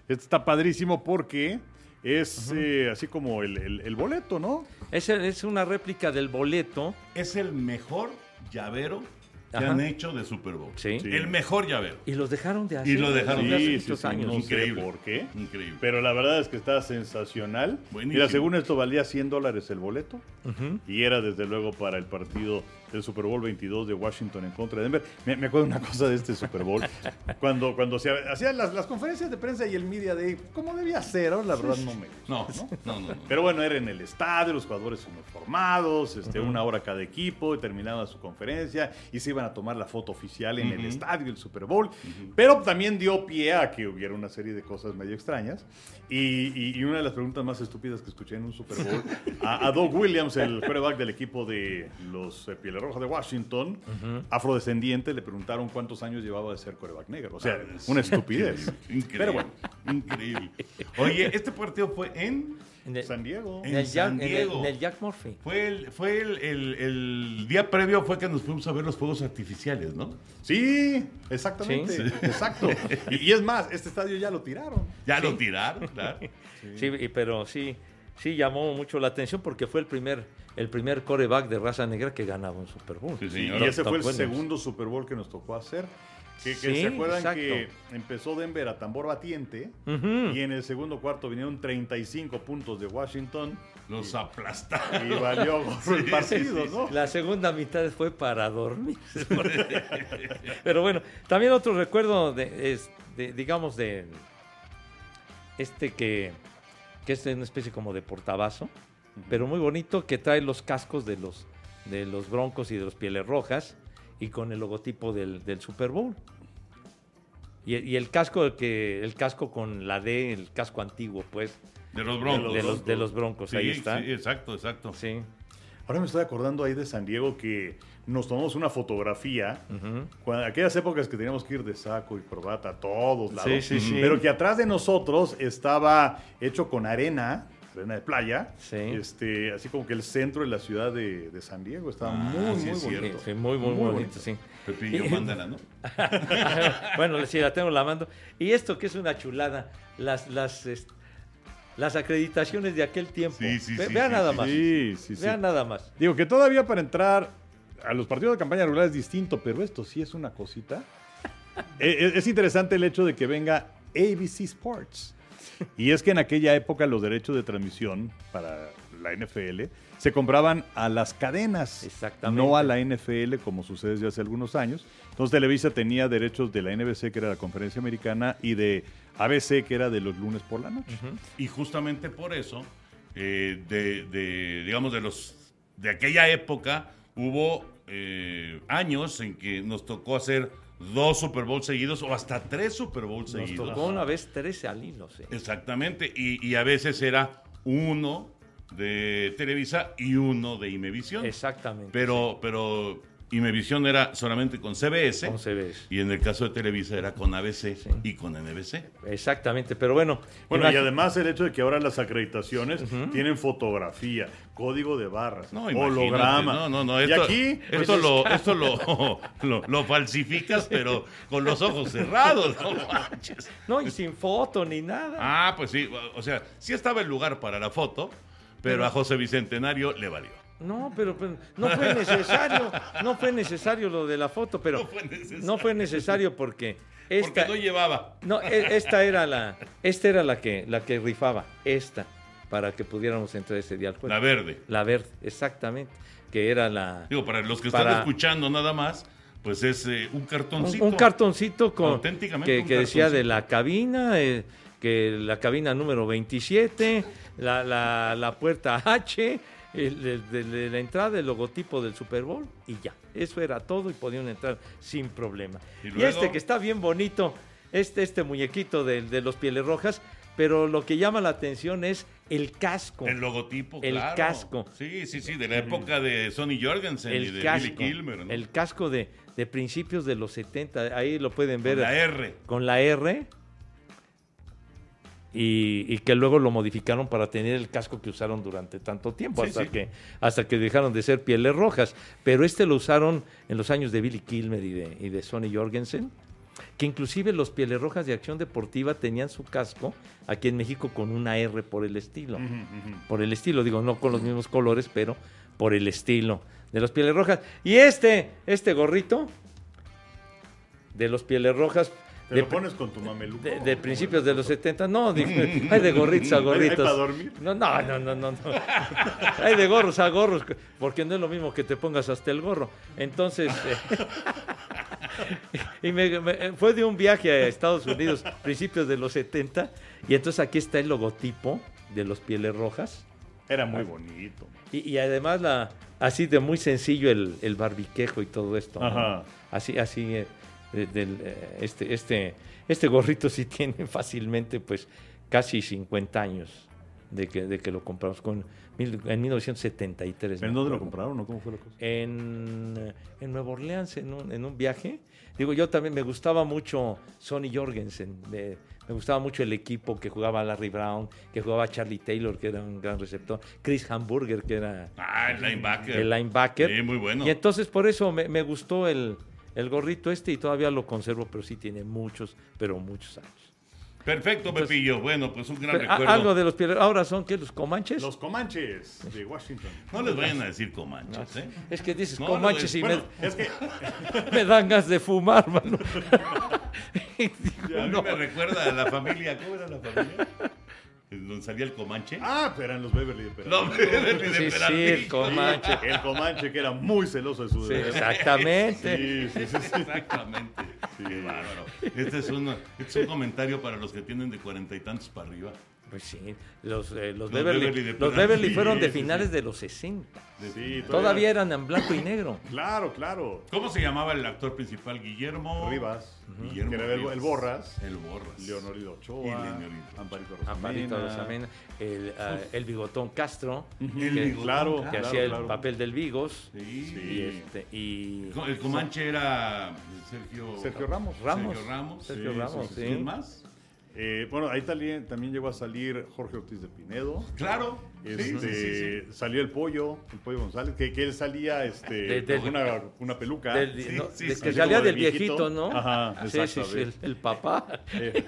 Esto está padrísimo porque es eh, así como el, el- el boleto, ¿no? Es, es una réplica del boleto. Es el mejor llavero que Ajá. han hecho de Super Bowl. Sí. Sí. El mejor llavero. Y los dejaron de hacer. Y lo dejaron desde hace Sí, muchos sí, años. no sé Increíble. por qué. Increíble. Pero la verdad es que está sensacional. Buenísimo. Mira, según esto valía 100 dólares el boleto. Y era desde luego para el partido del Super Bowl 22 de Washington en contra de Denver. Me, me acuerdo una cosa de este Super Bowl. cuando, cuando se hacían las, las conferencias de prensa y el media day, ¿cómo debía ser? Ahora, la verdad no me gusta. No, no, no. no. Pero bueno, era en el estadio, los jugadores uniformados, este, una hora cada equipo, y terminaba su conferencia y se iban a tomar la foto oficial en el Ujú. estadio, el Super Bowl. Pero también dio pie a que hubiera una serie de cosas medio extrañas. Y, y- y una de las preguntas más estúpidas que escuché en un Super Bowl, a, a Doug Williams, el quarterback del equipo de los eh, Rojas de Washington, afrodescendiente, le preguntaron cuántos años llevaba de ser quarterback negro. O sea, Ah, es una estupidez. Increíble. Pero bueno, Increíble. Oye, este partido fue en. En el, San Diego. En en el Jack, San en el- Diego. en el Jack Murphy. Fue el, fue el, el- el día previo fue que nos fuimos a ver los fuegos artificiales, ¿no? Sí, exactamente. Sí. Exacto. Y, y es más, este estadio ya lo tiraron. Ya lo tiraron, claro. Sí, pero sí, sí llamó mucho la atención porque fue el primer, el primer coreback de raza negra que ganaba un Super Bowl. Sí, Y señor. ese fue el segundo Super Bowl que nos tocó hacer. Que, que Sí, se acuerdan exacto. que empezó Denver a tambor batiente y en el segundo cuarto vinieron 35 puntos de Washington Los aplastaron. y valió gorro el Sí, partido, sí, sí, ¿no? La segunda mitad fue para dormir. Pero bueno, también otro recuerdo de, es, de- digamos, de este que, que es una especie como de portabazo, pero muy bonito, que trae los cascos de los, de los Broncos y de los Pieles Rojas y con el logotipo del, del Super Bowl. Y, y el casco que el casco con la D, el casco antiguo, pues, De los broncos. de los, de los Broncos, Sí, ahí está. sí, exacto, exacto. Sí. Ahora me estoy acordando ahí de San Diego que nos tomamos una fotografía. Cuando, aquellas épocas que teníamos que ir de saco y corbata a todos lados. Sí, sí, sí. Pero que atrás de nosotros estaba hecho con arena, arena de playa. Sí. Este, así como que el centro de la ciudad de, de San Diego estaba Ah, muy, sí, muy es bonito. Sí, sí, muy, muy, Muy bonito, bonito. sí. Pepillo, mándala, ¿no? bueno, sí, la tengo la mando. Y esto que es una chulada, las, las, las acreditaciones de aquel tiempo. Sí, sí, Ve- sí, vean sí, nada sí, más. Sí, sí, sí. Vean nada más. Digo que todavía para entrar a los partidos de campaña regular es distinto, pero esto sí es una cosita. Eh, es, es interesante el hecho de que venga ABC Sports. Y es que en aquella época los derechos de transmisión para la NFL se compraban a las cadenas, Exactamente. no a la NFL como sucede desde hace algunos años. Entonces Televisa tenía derechos de la NBC, que era la conferencia americana, y de ABC, que era de los lunes por la noche. Y justamente por eso, eh, de, de, digamos, de los de aquella época, hubo eh, años en que nos tocó hacer dos Super Bowl seguidos o hasta tres Super Bowl Nos seguidos. tocó una vez 13 al hilo, sí. Exactamente, y, y a veces era uno de Televisa y uno de Imevisión. Exactamente. Pero, pero Imevisión era solamente con CBS. Con CBS. Y en el caso de Televisa era con ABC y con NBC. Exactamente, pero bueno. Bueno, y además el hecho de que ahora las acreditaciones tienen fotografía, código de barras, No, holograma. No, no, no. y Esto, aquí, pues, esto, lo, esto lo, lo, lo falsificas, pero con los ojos cerrados. No manches. No, y sin foto ni nada. Ah, pues sí. O sea, sí estaba el lugar para la foto, pero a José Bicentenario le valió. No, pero, pero no fue necesario, no fue necesario lo de la foto, pero No fue necesario. no fue necesario porque esta, Porque no llevaba. no, e- esta era la, esta era la que, la que rifaba, esta, para que pudiéramos entrar ese día al juego. La verde. La verde, exactamente, que era la, Digo, para los que están escuchando nada más, pues es eh, un cartoncito. un cartoncito con Auténticamente que, un que decía de la cabina, eh, que la cabina número 27, la, la, la puerta H, el- el- de, la entrada, el logotipo del Super Bowl y ya. Eso era todo y podían entrar sin problema. Y este que está bien bonito, este, este muñequito de, de los pieles rojas, pero lo que llama la atención es el casco. El logotipo, El claro. casco. Sí, sí, sí, de la época de Sonny Jorgensen y de casco, Billy Kilmer. ¿no? el casco de, de principios de los 70, ahí lo pueden ver. Con la R. con la R y, y que luego lo modificaron para tener el casco que usaron durante tanto tiempo, Sí, hasta, sí. Que, hasta que dejaron de ser pieles rojas. Pero este lo usaron en los años de Billy Kilmer y de, y de Sonny Jorgensen. que inclusive los Pieles Rojas de Acción Deportiva tenían su casco aquí en México con una R por el estilo. Por el estilo, digo, no con los mismos colores, pero por el estilo de los Pieles Rojas. Y este, este gorrito de los Pieles Rojas. ¿Te de, lo pones con tu mameluco? de, de principios de los 70, no, dije, hay de gorritos a ¿Hay- hay gorritos. para dormir? No, no, no, no, no. Hay de gorros a gorros, porque no es lo mismo que te pongas hasta el gorro. Entonces, eh, y me- me- fue de un viaje a Estados Unidos, principios de los 70, y entonces aquí está el logotipo de los Pieles Rojas. Era muy bonito. Y, y además la así de muy sencillo el, el barbiquejo y todo esto. ¿no? Ajá. Así, así eh, de- del, eh, este, este, este gorrito sí tiene fácilmente pues casi 50 años de que, de que lo compramos con en 1973. ¿En dónde lo compraron o cómo fue la cosa? En, eh, en Nueva Orleans, en un, en un viaje. Digo, yo también me gustaba mucho Sonny Jorgensen. Me, me gustaba mucho el equipo que jugaba Larry Brown, que jugaba Charlie Taylor, que era un gran receptor. Chris Hamburger, que era Ah, el linebacker. el linebacker. Sí, muy bueno. Y entonces por eso me, me gustó el, el gorrito este y todavía lo conservo, pero sí tiene muchos, pero muchos años. Perfecto, Pepillo. Bueno, pues un gran Pero, a- recuerdo. algo de los. Ahora son, ¿qué? ¿Los comanches? Los Comanches de Washington. No les vayan a decir comanches, ¿eh? Es que dices No, comanches no, y Bueno, me, es que me dan gas de fumar, mano. Digo, A mí no. me recuerda a la familia. ¿Cómo era la familia? ¿En ¿Donde salía el Comanche? Ah, pero eran los Beverly de Peralta. No, Beverly de Sí, sí, el comanche. El Comanche que era muy celoso de su Sí, deber. exactamente. Sí, sí, sí, sí. Exactamente. Qué bárbaro. Este es, un, este es un comentario para los que tienen de cuarenta y tantos para arriba. Pues sí, los, eh, los, Los Beverly, Beverly de los. Beverly fueron de finales sí. de los 60. Sí, Todavía eran en blanco y negro. Claro, claro. ¿Cómo se llamaba el actor principal? Guillermo Rivas, Guillermo el, Rivas. el Borras, El Borras. Leonorido Ochoa, Y Leonorido. Amparito Rosamena. Amparito Rosamena, el, ah, el bigotón Castro, El que, Bigotón claro, que claro, hacía el papel del Vigos. Sí. Y, este, y El Comanche era Sergio, Sergio Ramos. Ramos. Sergio Ramos. Sergio Sí, Ramos, sí, sí. ¿Quién más? Eh, bueno, ahí también, también llegó a salir Jorge Ortiz de Pinedo. Claro. Este, Sí, sí, sí, sí. Salió el pollo, el pollo González, que, que él salía este, De- de- con una, una peluca. Del- Sí, no, sí, de sí. que salía del viejito, viejito. ¿no? Ajá, sí, sí, sí, el, papá. Eh,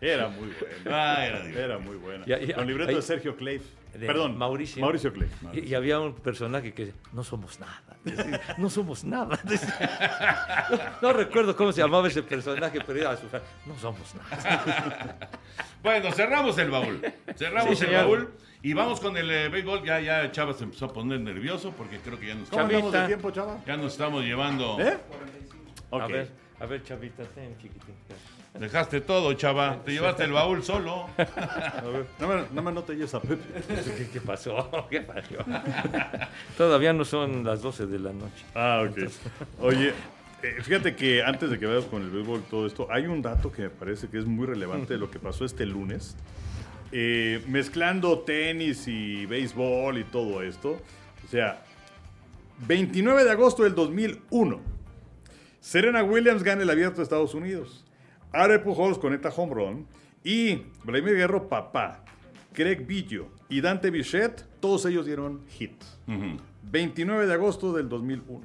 era muy buena. Ah, era muy buena. Ya, ya, Con libreto de Sergio Cleif. De Perdón, Mauricio. Mauricio Cleif. Y, y había un personaje que no somos nada. decía, No somos nada. decía. No, no recuerdo cómo se llamaba ese personaje, pero era su No somos nada. Bueno, cerramos el baúl. Cerramos Sí, el señor. baúl. Y vamos con el eh, béisbol. Ya, ya Chava se empezó a poner nervioso porque creo que ya nos, ¿Cómo andamos de tiempo, chava? ya nos estamos llevando. ¿Eh? Ok. A ver, a ver, chavita, ten, chiquitín. Dejaste todo, Chava. Te llevaste el baúl solo. A ver, no me, no me anotes a Pepe. ¿Qué, qué pasó? ¿Qué pasó? Todavía no son las 12 de la noche. Ah, ok. Oye, eh, fíjate que antes de que vayas con el béisbol y todo esto, hay un dato que me parece que es muy relevante de lo que pasó este lunes. Eh, mezclando tenis y béisbol y todo esto. O sea, 29 de agosto del 2001. Serena Williams gana el abierto de Estados Unidos. Are Pujols conecta home run. Y Vladimir Guerrero, papá, Craig Biggio y Dante Bichette, todos ellos dieron hit. Ujú. 29 de agosto del 2001.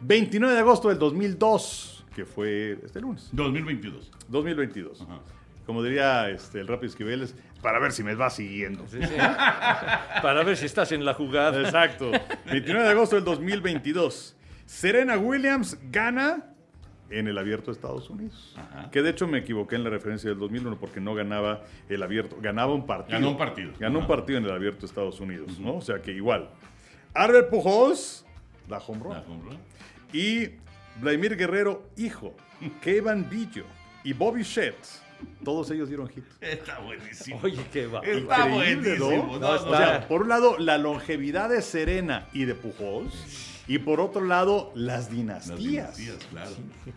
29 de agosto del 2002, que fue este lunes, 2022. 2022. Ajá. Como diría este, el Rápido Esquiveles, para ver si me va siguiendo. Sí, sí. Para ver si estás en la jugada. Exacto. 29 de agosto del 2022. Serena Williams gana en el abierto de Estados Unidos. Ajá. Que de hecho me equivoqué en la referencia del 2001 porque no ganaba el abierto, ganaba un partido. Ganó un partido. Ganó un partido en el abierto de Estados Unidos, ¿no? O sea que igual. Albert Pujols da home run. Ah, ¿cómo no? Y Vladimir Guerrero, hijo, Kevin Billo y Bobby Shett, todos ellos dieron hit. Está buenísimo. Oye, qué va. Está buenísimo. No, No, está- no, O sea, por un lado, la longevidad de Serena y de Pujols, y por otro lado, las Las dinastías. dinastías, claro.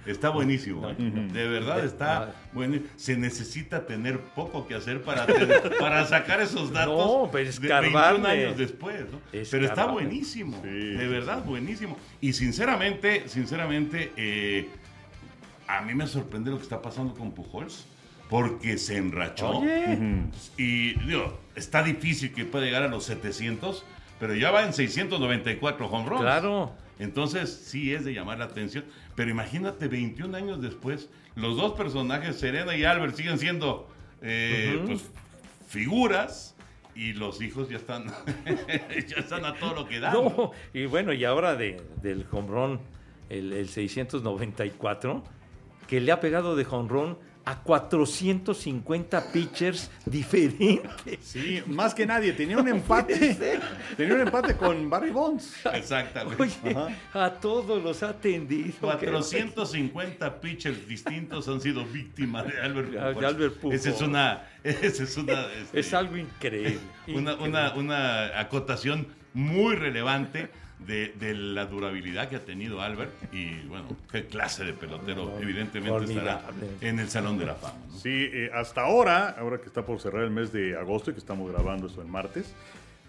Está buenísimo. ¿eh? De verdad está bueno. Se necesita tener poco que hacer para, tener- para sacar esos datos No, pero de escarbarle. 21 años después. ¿no? Pero está buenísimo. Sí, de sí, verdad, buenísimo. Y sinceramente, sinceramente, eh, a mí me sorprende lo que está pasando con Pujols. Porque se enrachó. Oye. Y digo, está difícil que pueda llegar a los 700, pero ya va en 694 home runs. Claro. Entonces, sí es de llamar la atención. Pero imagínate, 21 años después, los dos personajes, Serena y Albert, siguen siendo eh, pues, figuras y los hijos ya están, ya están a todo lo que dan. No, y bueno, y ahora de, del el, el 694, que le ha pegado de jonrón a 450 pitchers diferentes. Sí, más que nadie. Tenía un empate. Tenía un empate con Barry Bonds. Exactamente. Oye, a todos los ha atendido. 450 pitchers distintos han sido víctimas de Albert De Pujols. Albert Pujols. Esa es una, esa es una, este, Es algo increíble. una, increíble. una, una acotación muy relevante de, de la durabilidad que ha tenido Albert y bueno, qué clase de pelotero No, evidentemente estará en el Salón de la Fama. ¿no? Sí, eh, hasta ahora, ahora que está por cerrar el mes de agosto y que estamos grabando esto el martes,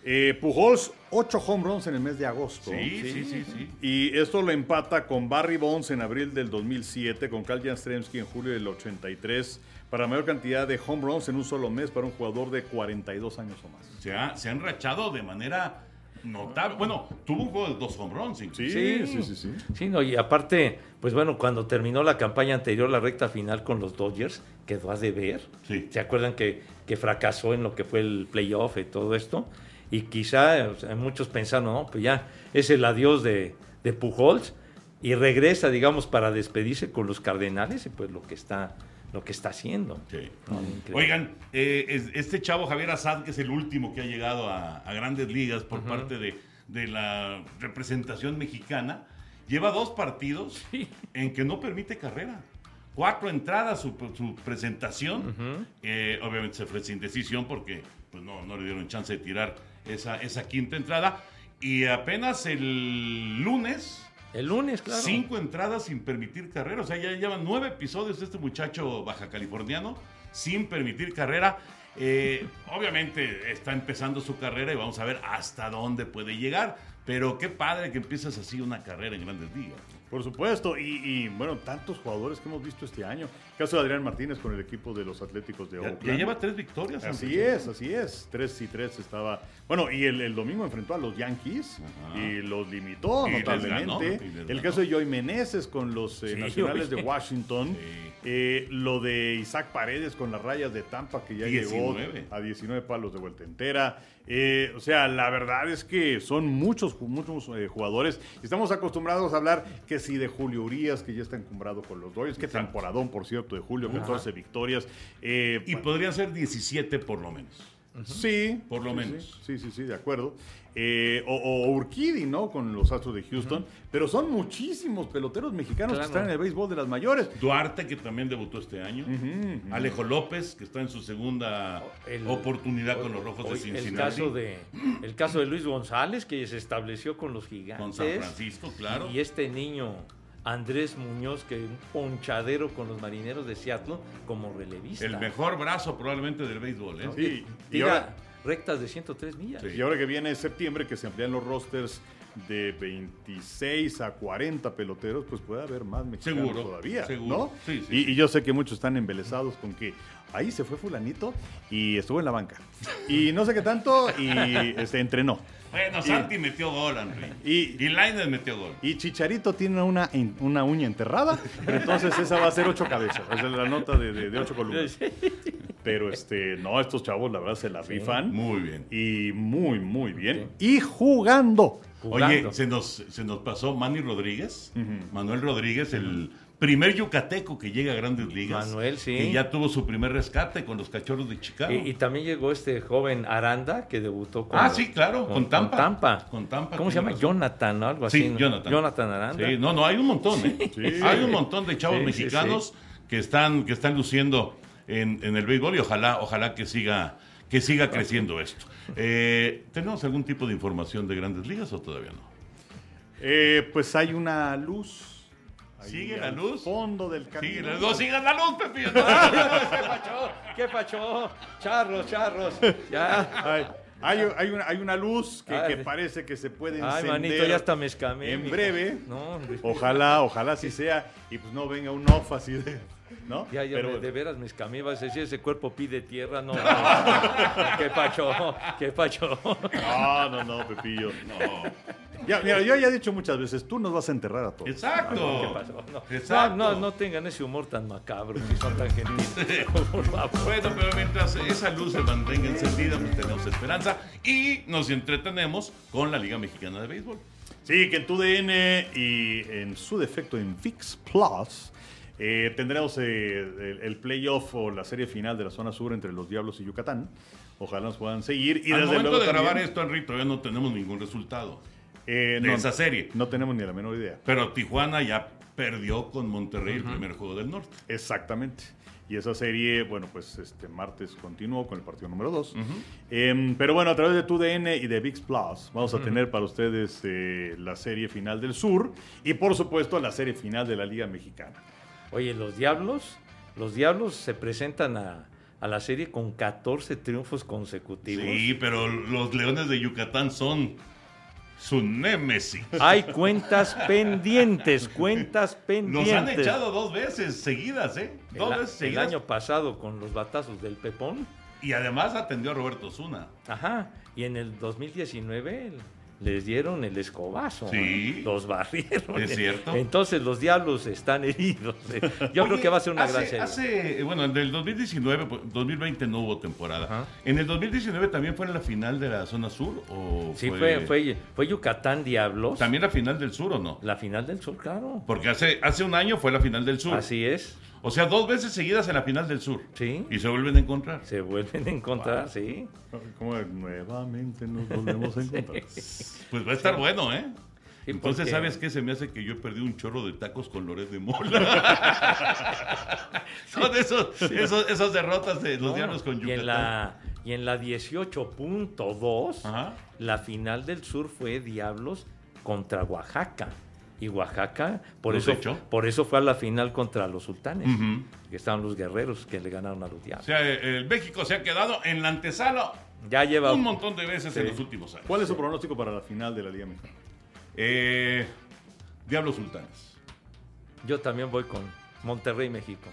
eh, Pujols, 8 home runs en el mes de agosto. Sí, sí, sí, sí. Y esto lo empata con Barry Bonds en abril del 2007, con Carl Jastrzemski en julio del 83, para mayor cantidad de home runs en un solo mes para un jugador de 42 años o más. Se, ha- se han rachado de manera notable. Bueno, tuvo un juego de dos home runs. incluso. Sí, sí, sí, sí. Sí, no, y aparte, pues bueno, cuando terminó la campaña anterior, la recta final con los Dodgers, quedó a deber. Sí. ¿Se acuerdan que, que fracasó en lo que fue el playoff y todo esto? Y quizá o sea, muchos pensaron, no, pues ya es el adiós de, de Pujols y regresa, digamos, para despedirse con los Cardenales y pues lo que está, lo que está haciendo. Sí. No. Oigan, eh, es- este chavo Javier Azad, que es el último que ha llegado a, a grandes ligas por parte de, de la representación mexicana, lleva dos partidos Sí. en que no permite carrera. Cuatro entradas su, su presentación. Eh, obviamente se fue sin decisión porque pues, no, no le dieron chance de tirar esa, esa quinta entrada. Y apenas el lunes, El lunes, claro. Cinco entradas sin permitir carrera. O sea, ya llevan nueve episodios de este muchacho baja californiano sin permitir carrera. Eh, obviamente está empezando su carrera y vamos a ver hasta dónde puede llegar. Pero qué padre que empieces así una carrera en grandes ligas. Por supuesto, y, y, bueno, tantos jugadores que hemos visto este año. Caso de Adrián Martínez con el equipo de los Atléticos de Oakland. ya lleva tres victorias. Así Andrés. es, así es. 3 y 3 estaba. Bueno, y el, el domingo enfrentó a los Yankees Ajá. y los limitó Y notablemente. ganó, el caso de Joey Meneses con los eh, Sí, Nacionales de. Washington. Sí. Eh, lo de Isaac Paredes con las rayas de Tampa, que ya 19. llegó a 19 palos de vuelta entera. Eh, o sea, la verdad es que son muchos, muchos eh, jugadores. Estamos acostumbrados a hablar que si de Julio Urias, que ya está encumbrado con los Dodgers. Qué Exacto. temporadón, por cierto, de Julio, 14 victorias. Eh, Y podrían ser 17 por lo menos. Sí. Por lo sí, menos. Sí, sí, sí, de acuerdo. Eh, o, o Urquidi, ¿no? Con los Astros de Houston. Pero son muchísimos peloteros mexicanos Claro. que están en el béisbol de las mayores. Duarte, que también debutó este año. Alejo López, que está en su segunda El- oportunidad con los Rojos de Cincinnati. El caso de, el caso de Luis González, que se estableció con los Con gigantes. San Francisco, claro. Y este niño, Andrés Muñoz, que un ponchadero con los marineros de Seattle como relevista. El mejor brazo probablemente del béisbol, ¿eh? Sí. Y Tira ahora, rectas de 103 millas. Sí. y ahora que viene septiembre, que se amplían los rosters de 26 a 40 peloteros, pues puede haber más mexicanos Seguro, todavía, seguro. ¿no? Sí, sí, y, sí. y yo sé que muchos están embelesados con que ahí se fue fulanito y estuvo en la banca. Y no sé qué tanto y este, entrenó. Bueno, Santi metió gol, Henry. Y- Y, Lainez metió gol. Y Chicharito tiene una, una uña enterrada, entonces esa va a ser ocho cabezas, es la nota de, de- de ocho columnas. Pero este, no, estos chavos la verdad se la rifan Muy bien. y muy, muy bien. Y jugando. Jugando. Oye, se nos, se nos pasó Manny Rodríguez, Manuel Rodríguez, el primer yucateco que llega a grandes ligas. Manuel, sí. Que ya tuvo su primer rescate con los cachorros de Chicago. Y, y también llegó este joven Aranda que debutó con. Ah, sí, claro, con Tampa. Tampa. Con Tampa, ¿Cómo se llama? razón. Jonathan, ¿no? Algo así. Sí. Jonathan. Jonathan Aranda. Sí, no, no, hay un montón, ¿eh? Sí. Hay un montón de chavos Sí, sí, mexicanos que están que están luciendo en, en el béisbol y ojalá ojalá que siga que siga creciendo esto. Eh, ¿Tenemos algún tipo de información de Grandes Ligas o todavía no? Eh, pues hay una luz. Ahí ¿Sigue la luz? Fondo del camino. no sigan la luz, Pepillo. ¿Qué pachó? ¿Qué pachó? Charros, charros. Ya. Hay, Hay, hay una, hay una luz que, Ay, que parece que se puede Ay, encender. manito, ya hasta me escamé. En breve. No. Ojalá, ojalá así sea. Y pues no venga un off así de. ¿No? Ya, ya, Pero- me- de veras me escamé. Vas a decir, ese cuerpo pide tierra. No, no. qué pacho, qué pacho. No, no, no, Pepillo. No. Ya, mira, yo ya he dicho muchas veces, tú nos vas a enterrar a todos. Exacto. ¿Qué pasó? No, Exacto. no, no, no tengan ese humor tan macabro, si son tan gentiles. Por favor. Bueno, pero mientras esa luz se mantenga encendida, pues tenemos esperanza y nos entretenemos con la Liga Mexicana de Béisbol. Sí, que en tu DN y en su defecto en VIX Plus eh, tendremos eh, el, el playoff o la serie final de la zona sur entre los Diablos y Yucatán. Ojalá nos puedan seguir. Y Al desde momento luego de grabar también, esto, Henry, todavía no tenemos ningún resultado eh, de no, esa serie. no tenemos ni la menor idea. Pero Tijuana ya perdió con Monterrey el primer juego del norte. Exactamente. Y esa serie, bueno, pues este martes continuó con el partido número 2. pero bueno, a través de TUDN y de VIX Plus vamos a tener para ustedes eh, la serie final del Sur y por supuesto la serie final de la Liga Mexicana. Oye, los diablos, los diablos se presentan a, a la serie con 14 triunfos consecutivos. Sí, pero los Leones de Yucatán son su némesis. Hay cuentas pendientes, cuentas Nos pendientes. han echado dos veces seguidas, ¿eh? el, Dos a- veces el seguidas. año pasado con los batazos del Pepón. Y además atendió a Roberto Zuna. Ajá. Y en el 2019 les dieron el escobazo. Sí. ¿eh? Los barrieron. Es cierto. Entonces los diablos están heridos. eh. Yo creo que va a ser una hace, gran serie. Hace, bueno, en el 2019, pues, 2020 no hubo temporada. Ajá. ¿En el 2019 también fue en la final de la zona sur? O Sí, fue, fue, fue Yucatán Diablos. ¿También la final del sur o no? La final del sur, claro. Porque hace, hace un año fue la final del sur. Así es. O sea, dos veces seguidas en la final del sur. Sí. Y se vuelven a encontrar. Se vuelven a encontrar, sí. Como nuevamente nos volvemos a encontrar. Pues va a estar bueno, ¿eh? Sí, Entonces, porque- ¿sabes qué? Se me hace que yo perdí un chorro de tacos con Loret de Mola. Son esos, esos- esas derrotas de los No, diablos con y Yucatán. en la, y en la 18.2, Ajá. la final del sur fue Diablos contra Oaxaca. Y Oaxaca, por ¿Los eso, por eso fue a la final contra los sultanes, que estaban los guerreros que le ganaron a los O Diablos. sea, el México se ha quedado en la antesala Ya lleva un montón de veces Sí. en los últimos años. ¿Cuál es su pronóstico para la final de la Liga Mexicana? Eh, Diablos Sultanes. Yo también voy con Monterrey, México.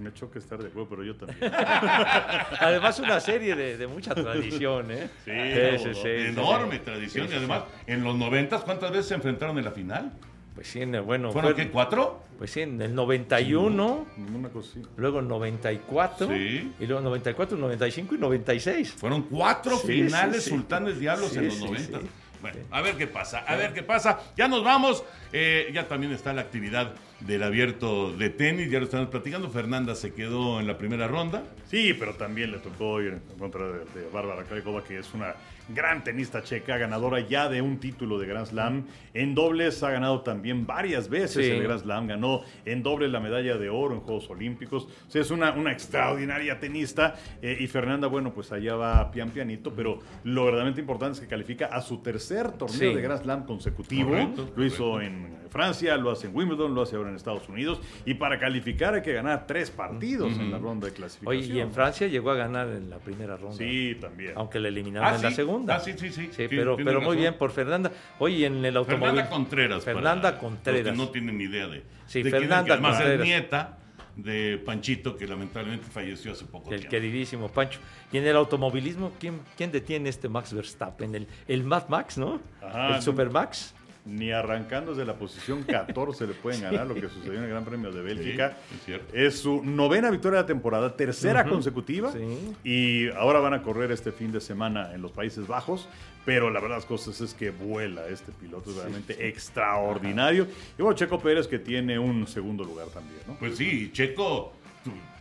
Me choca estar de acuerdo, pero yo también. Además, una serie de, de mucha tradición, ¿eh? Sí, sí, sí, Enorme tradición. Y además, en los noventas, ¿cuántas veces se enfrentaron en la final? Pues sí, en el, bueno, ¿Fueron fue- qué? ¿Cuatro? pues sí, en el 91, Ninguna cosa así. luego el 94, Sí. y luego 94, 95 y 96. Fueron cuatro finales. Sultanes Diablos en los sí, noventas. sí. Bueno, a ver qué pasa, a ver qué pasa. Ya nos vamos. Eh, ya también está la actividad del abierto de tenis. Ya lo estamos platicando. Fernanda se quedó en la primera ronda. Sí, pero también le tocó ir en contra de, de Bárbara Krejcova, que es una gran tenista checa, ganadora ya de un título de Grand Slam. En dobles ha ganado también varias veces Sí. el Grand Slam. Ganó en dobles la medalla de oro en Juegos Olímpicos. O sea, es una, una extraordinaria tenista. Eh, y Fernanda, bueno, pues allá va pian pianito, pero lo verdaderamente importante es que califica a su tercer torneo Sí. de Grand Slam consecutivo. Correcto, lo hizo en Francia, lo hace en Wimbledon, lo hace ahora en Estados Unidos. Y para calificar hay que ganar tres partidos en la ronda de clasificación. Oye, y en Francia llegó a ganar en la primera ronda. Sí, también. Aunque le eliminaron Ah, en la segunda. Ah, sí, sí, sí. Sí, pero, pero muy bien por Fernanda. Oye, en el automóvil. Fernanda Contreras. Fernanda Contreras. que no tienen ni idea de. Sí, de Fernanda que además Contreras. es nieta de Panchito, que lamentablemente falleció hace poco El tiempo. queridísimo Pancho. Y en el automovilismo, ¿quién, quién detiene este Max Verstappen? El, el Mad Max, ¿no? Ajá. el Super Max. Ni arrancando desde la posición 14 le pueden ganar lo que sucedió en el Gran Premio de Bélgica. Sí, es su novena victoria de la temporada, tercera consecutiva. Sí. Y ahora van a correr este fin de semana en los Países Bajos. Pero la verdad las cosas es que vuela este piloto, es realmente extraordinario. Y bueno, Checo Pérez que tiene un segundo lugar también, ¿no? Pues sí, Checo,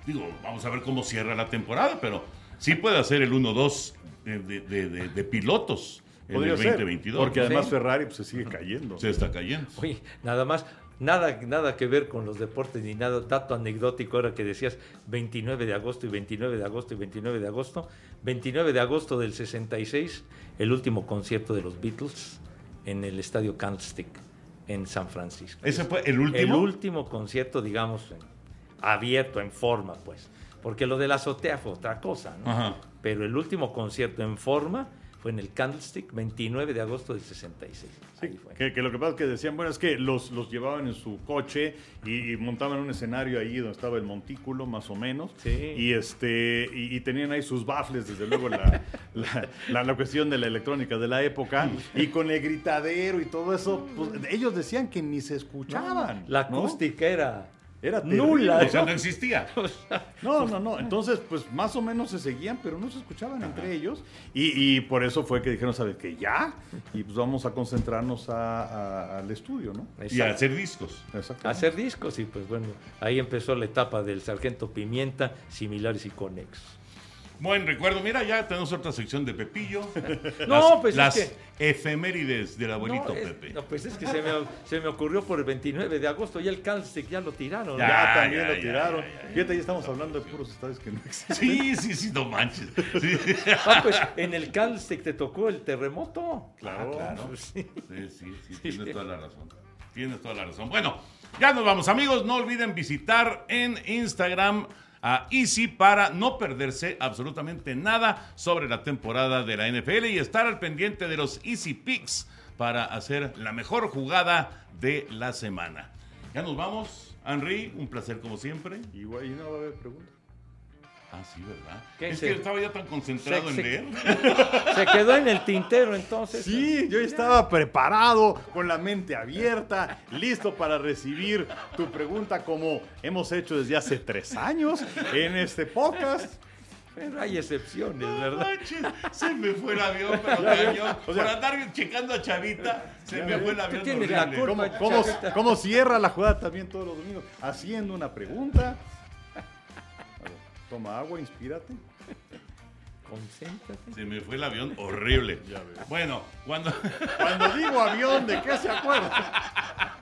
digo, vamos a ver cómo cierra la temporada, pero sí puede hacer el 1-2 de, de- de- de- de pilotos en Podría el ser, 2022. porque además Sí. Ferrari pues, se sigue cayendo. se está cayendo. Oye, nada más, nada, nada que ver con los deportes ni nada, dato anecdótico ahora que decías 29 de agosto y 29 de agosto y 29 de agosto. 29 de agosto del 66, el último concierto de los Beatles en el estadio Candlestick en San Francisco. Ese fue el último. El último concierto, digamos, abierto, en forma, pues. porque lo de la azotea fue otra cosa, ¿no? Ajá. Pero el último concierto en forma fue en el Candlestick, 29 de agosto del 66. Ahí fue. Que, que lo que pasa es que decían, bueno, es que los, los llevaban en su coche y, y montaban un escenario ahí donde estaba el montículo, más o menos. Sí. Y, este, y, y tenían ahí sus baffles, desde luego, la, la, la- la cuestión de la electrónica de la época. Y con el gritadero y todo eso, pues ellos decían que ni se escuchaban. La ¿no? acústica era nula. O sea, no existía. No, no, no. Entonces, pues más o menos se seguían, pero no se escuchaban entre ellos. Y, y por eso fue que dijeron, ¿sabes qué? Ya. Y pues vamos a concentrarnos a- a- al estudio, ¿no? Y a hacer discos. Exacto. hacer discos y pues bueno, ahí empezó la etapa del Sargento Pimienta, similares y conexos. Buen recuerdo. Mira, ya tenemos otra sección de Pepillo. No, las, pues es las que- efemérides del abuelito no, es, Pepe. no, pues es que se me, se me ocurrió por el 29 de agosto, ya el Candlestick ya lo tiraron. Ya. Ya, también ya, lo ya, tiraron. ya, ya, ya. Fíjate, ya estamos hablando de puros estadios que no existen. Sí, sí, sí, no manches. Sí. Ah, pues en el Candlestick te tocó el terremoto. Claro. Ah, claro. Pues, sí. Sí, sí, sí, tienes toda la razón. Tienes toda la razón. Bueno, ya nos vamos, amigos. No olviden visitar en Instagram a Easy para no perderse absolutamente nada sobre la temporada de la NFL y estar al pendiente de los Easy Picks para hacer la mejor jugada de la semana. Ya nos vamos. Henry, un placer como siempre. Igual, y no va a haber preguntas. Ah, sí, ¿verdad? ¿Qué es se- que estaba ya tan concentrado se- en leer. Se quedó en el tintero entonces. Sí, yo estaba preparado, con la mente abierta, listo para recibir tu pregunta como hemos hecho desde hace tres años en este podcast. Pero hay excepciones, No ¿verdad? manches, se me fue el avión, pero cañón. O sea- Por andar checando a Chavita, se me fue el avión. tienes la culpa. ¿Cómo, cómo, cómo cierra la jugada también todos los domingos? Haciendo una pregunta. Toma agua, inspírate. Concéntrate. Se me fue el avión horrible. Ya ves. Bueno, cuando. Cuando digo avión, ¿de qué se acuerda?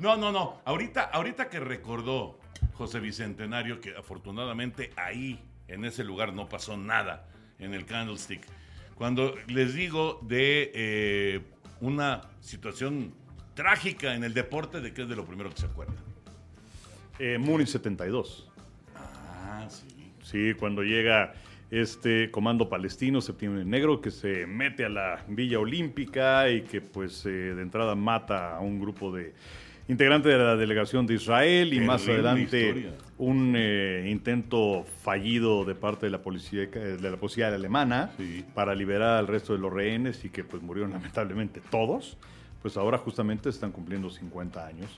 No, no, no. Ahorita, ahorita que recordó José Bicentenario que afortunadamente ahí, en ese lugar, no pasó nada en el Candlestick. Cuando les digo de eh, una situación trágica en el deporte, ¿de qué es de lo primero que se acuerdan? Eh, Múnich 72. Ah, sí. Sí, cuando llega este comando palestino, Septiembre Negro, que se mete a la Villa Olímpica y que pues eh, de entrada mata a un grupo de integrantes de la delegación de Israel y más adelante historia. un eh, intento fallido de parte de la policía de la policía alemana Sí. para liberar al resto de los rehenes y que pues murieron lamentablemente todos. Pues ahora justamente están cumpliendo 50 años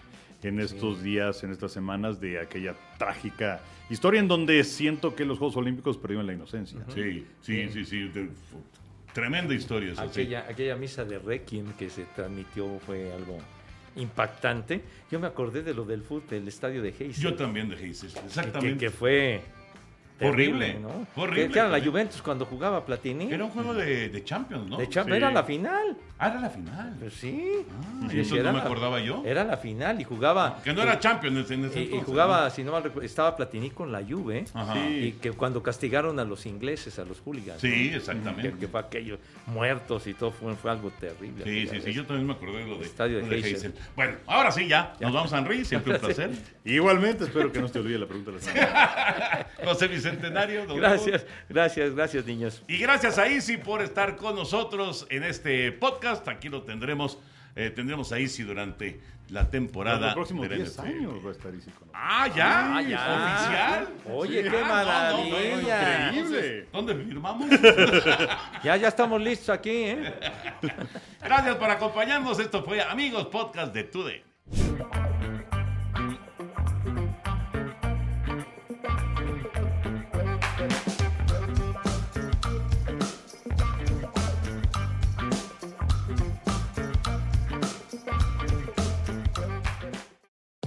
en estos días, en estas semanas de aquella trágica historia en donde siento que los Juegos Olímpicos perdieron la inocencia. Sí, sí, sí, sí. de- tremenda historia. esa, sí. Aquella, aquella misa de Requiem que se transmitió fue algo impactante. Yo me acordé de lo del fútbol, del estadio de Heysel. Yo también de que, exactamente. que fue Horrible, horrible, Que, que era la. Juventus cuando jugaba Platini. Era un juego de, de Champions, ¿no? de Champ- Sí. Era la final. Ah, era la final. Pues sí. Ah, Sí, eso no me la- acordaba yo. Era la final y jugaba. Que no era Champions en ese Y, y entonces, jugaba, ¿no? si no mal recuerdo, estaba Platini con la Juve. Ajá. Y que cuando castigaron a los ingleses, a los hooligans. Sí, ¿no? exactamente. Que, que fue aquello, muertos y todo, fue, fue algo terrible. Sí, aquella sí, sí, yo también me acordé de lo de, Estadio de lo de Heysel. Heysel. Bueno, ahora sí ya, nos vamos a Henry, siempre un placer. Igualmente, espero que no se te olvide la pregunta de la semana. José Bicentenario. don Gracias, gracias, gracias, niños. Y gracias a Isi por estar con nosotros en este podcast. Aquí lo tendremos, eh, tendremos a Isi durante la temporada. Los próximos de la 10 NFL. años va a estar Easy con nosotros. Ah, ya, Ah, ya. oficial. Oye, Sí. qué Ah, no, no, maravilla. no, Increíble. ¿Dónde firmamos? Ya, ya estamos listos aquí, ¿eh? Gracias por acompañarnos. Esto fue Amigos Podcast de Today.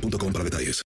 boostmobile.com para detalles.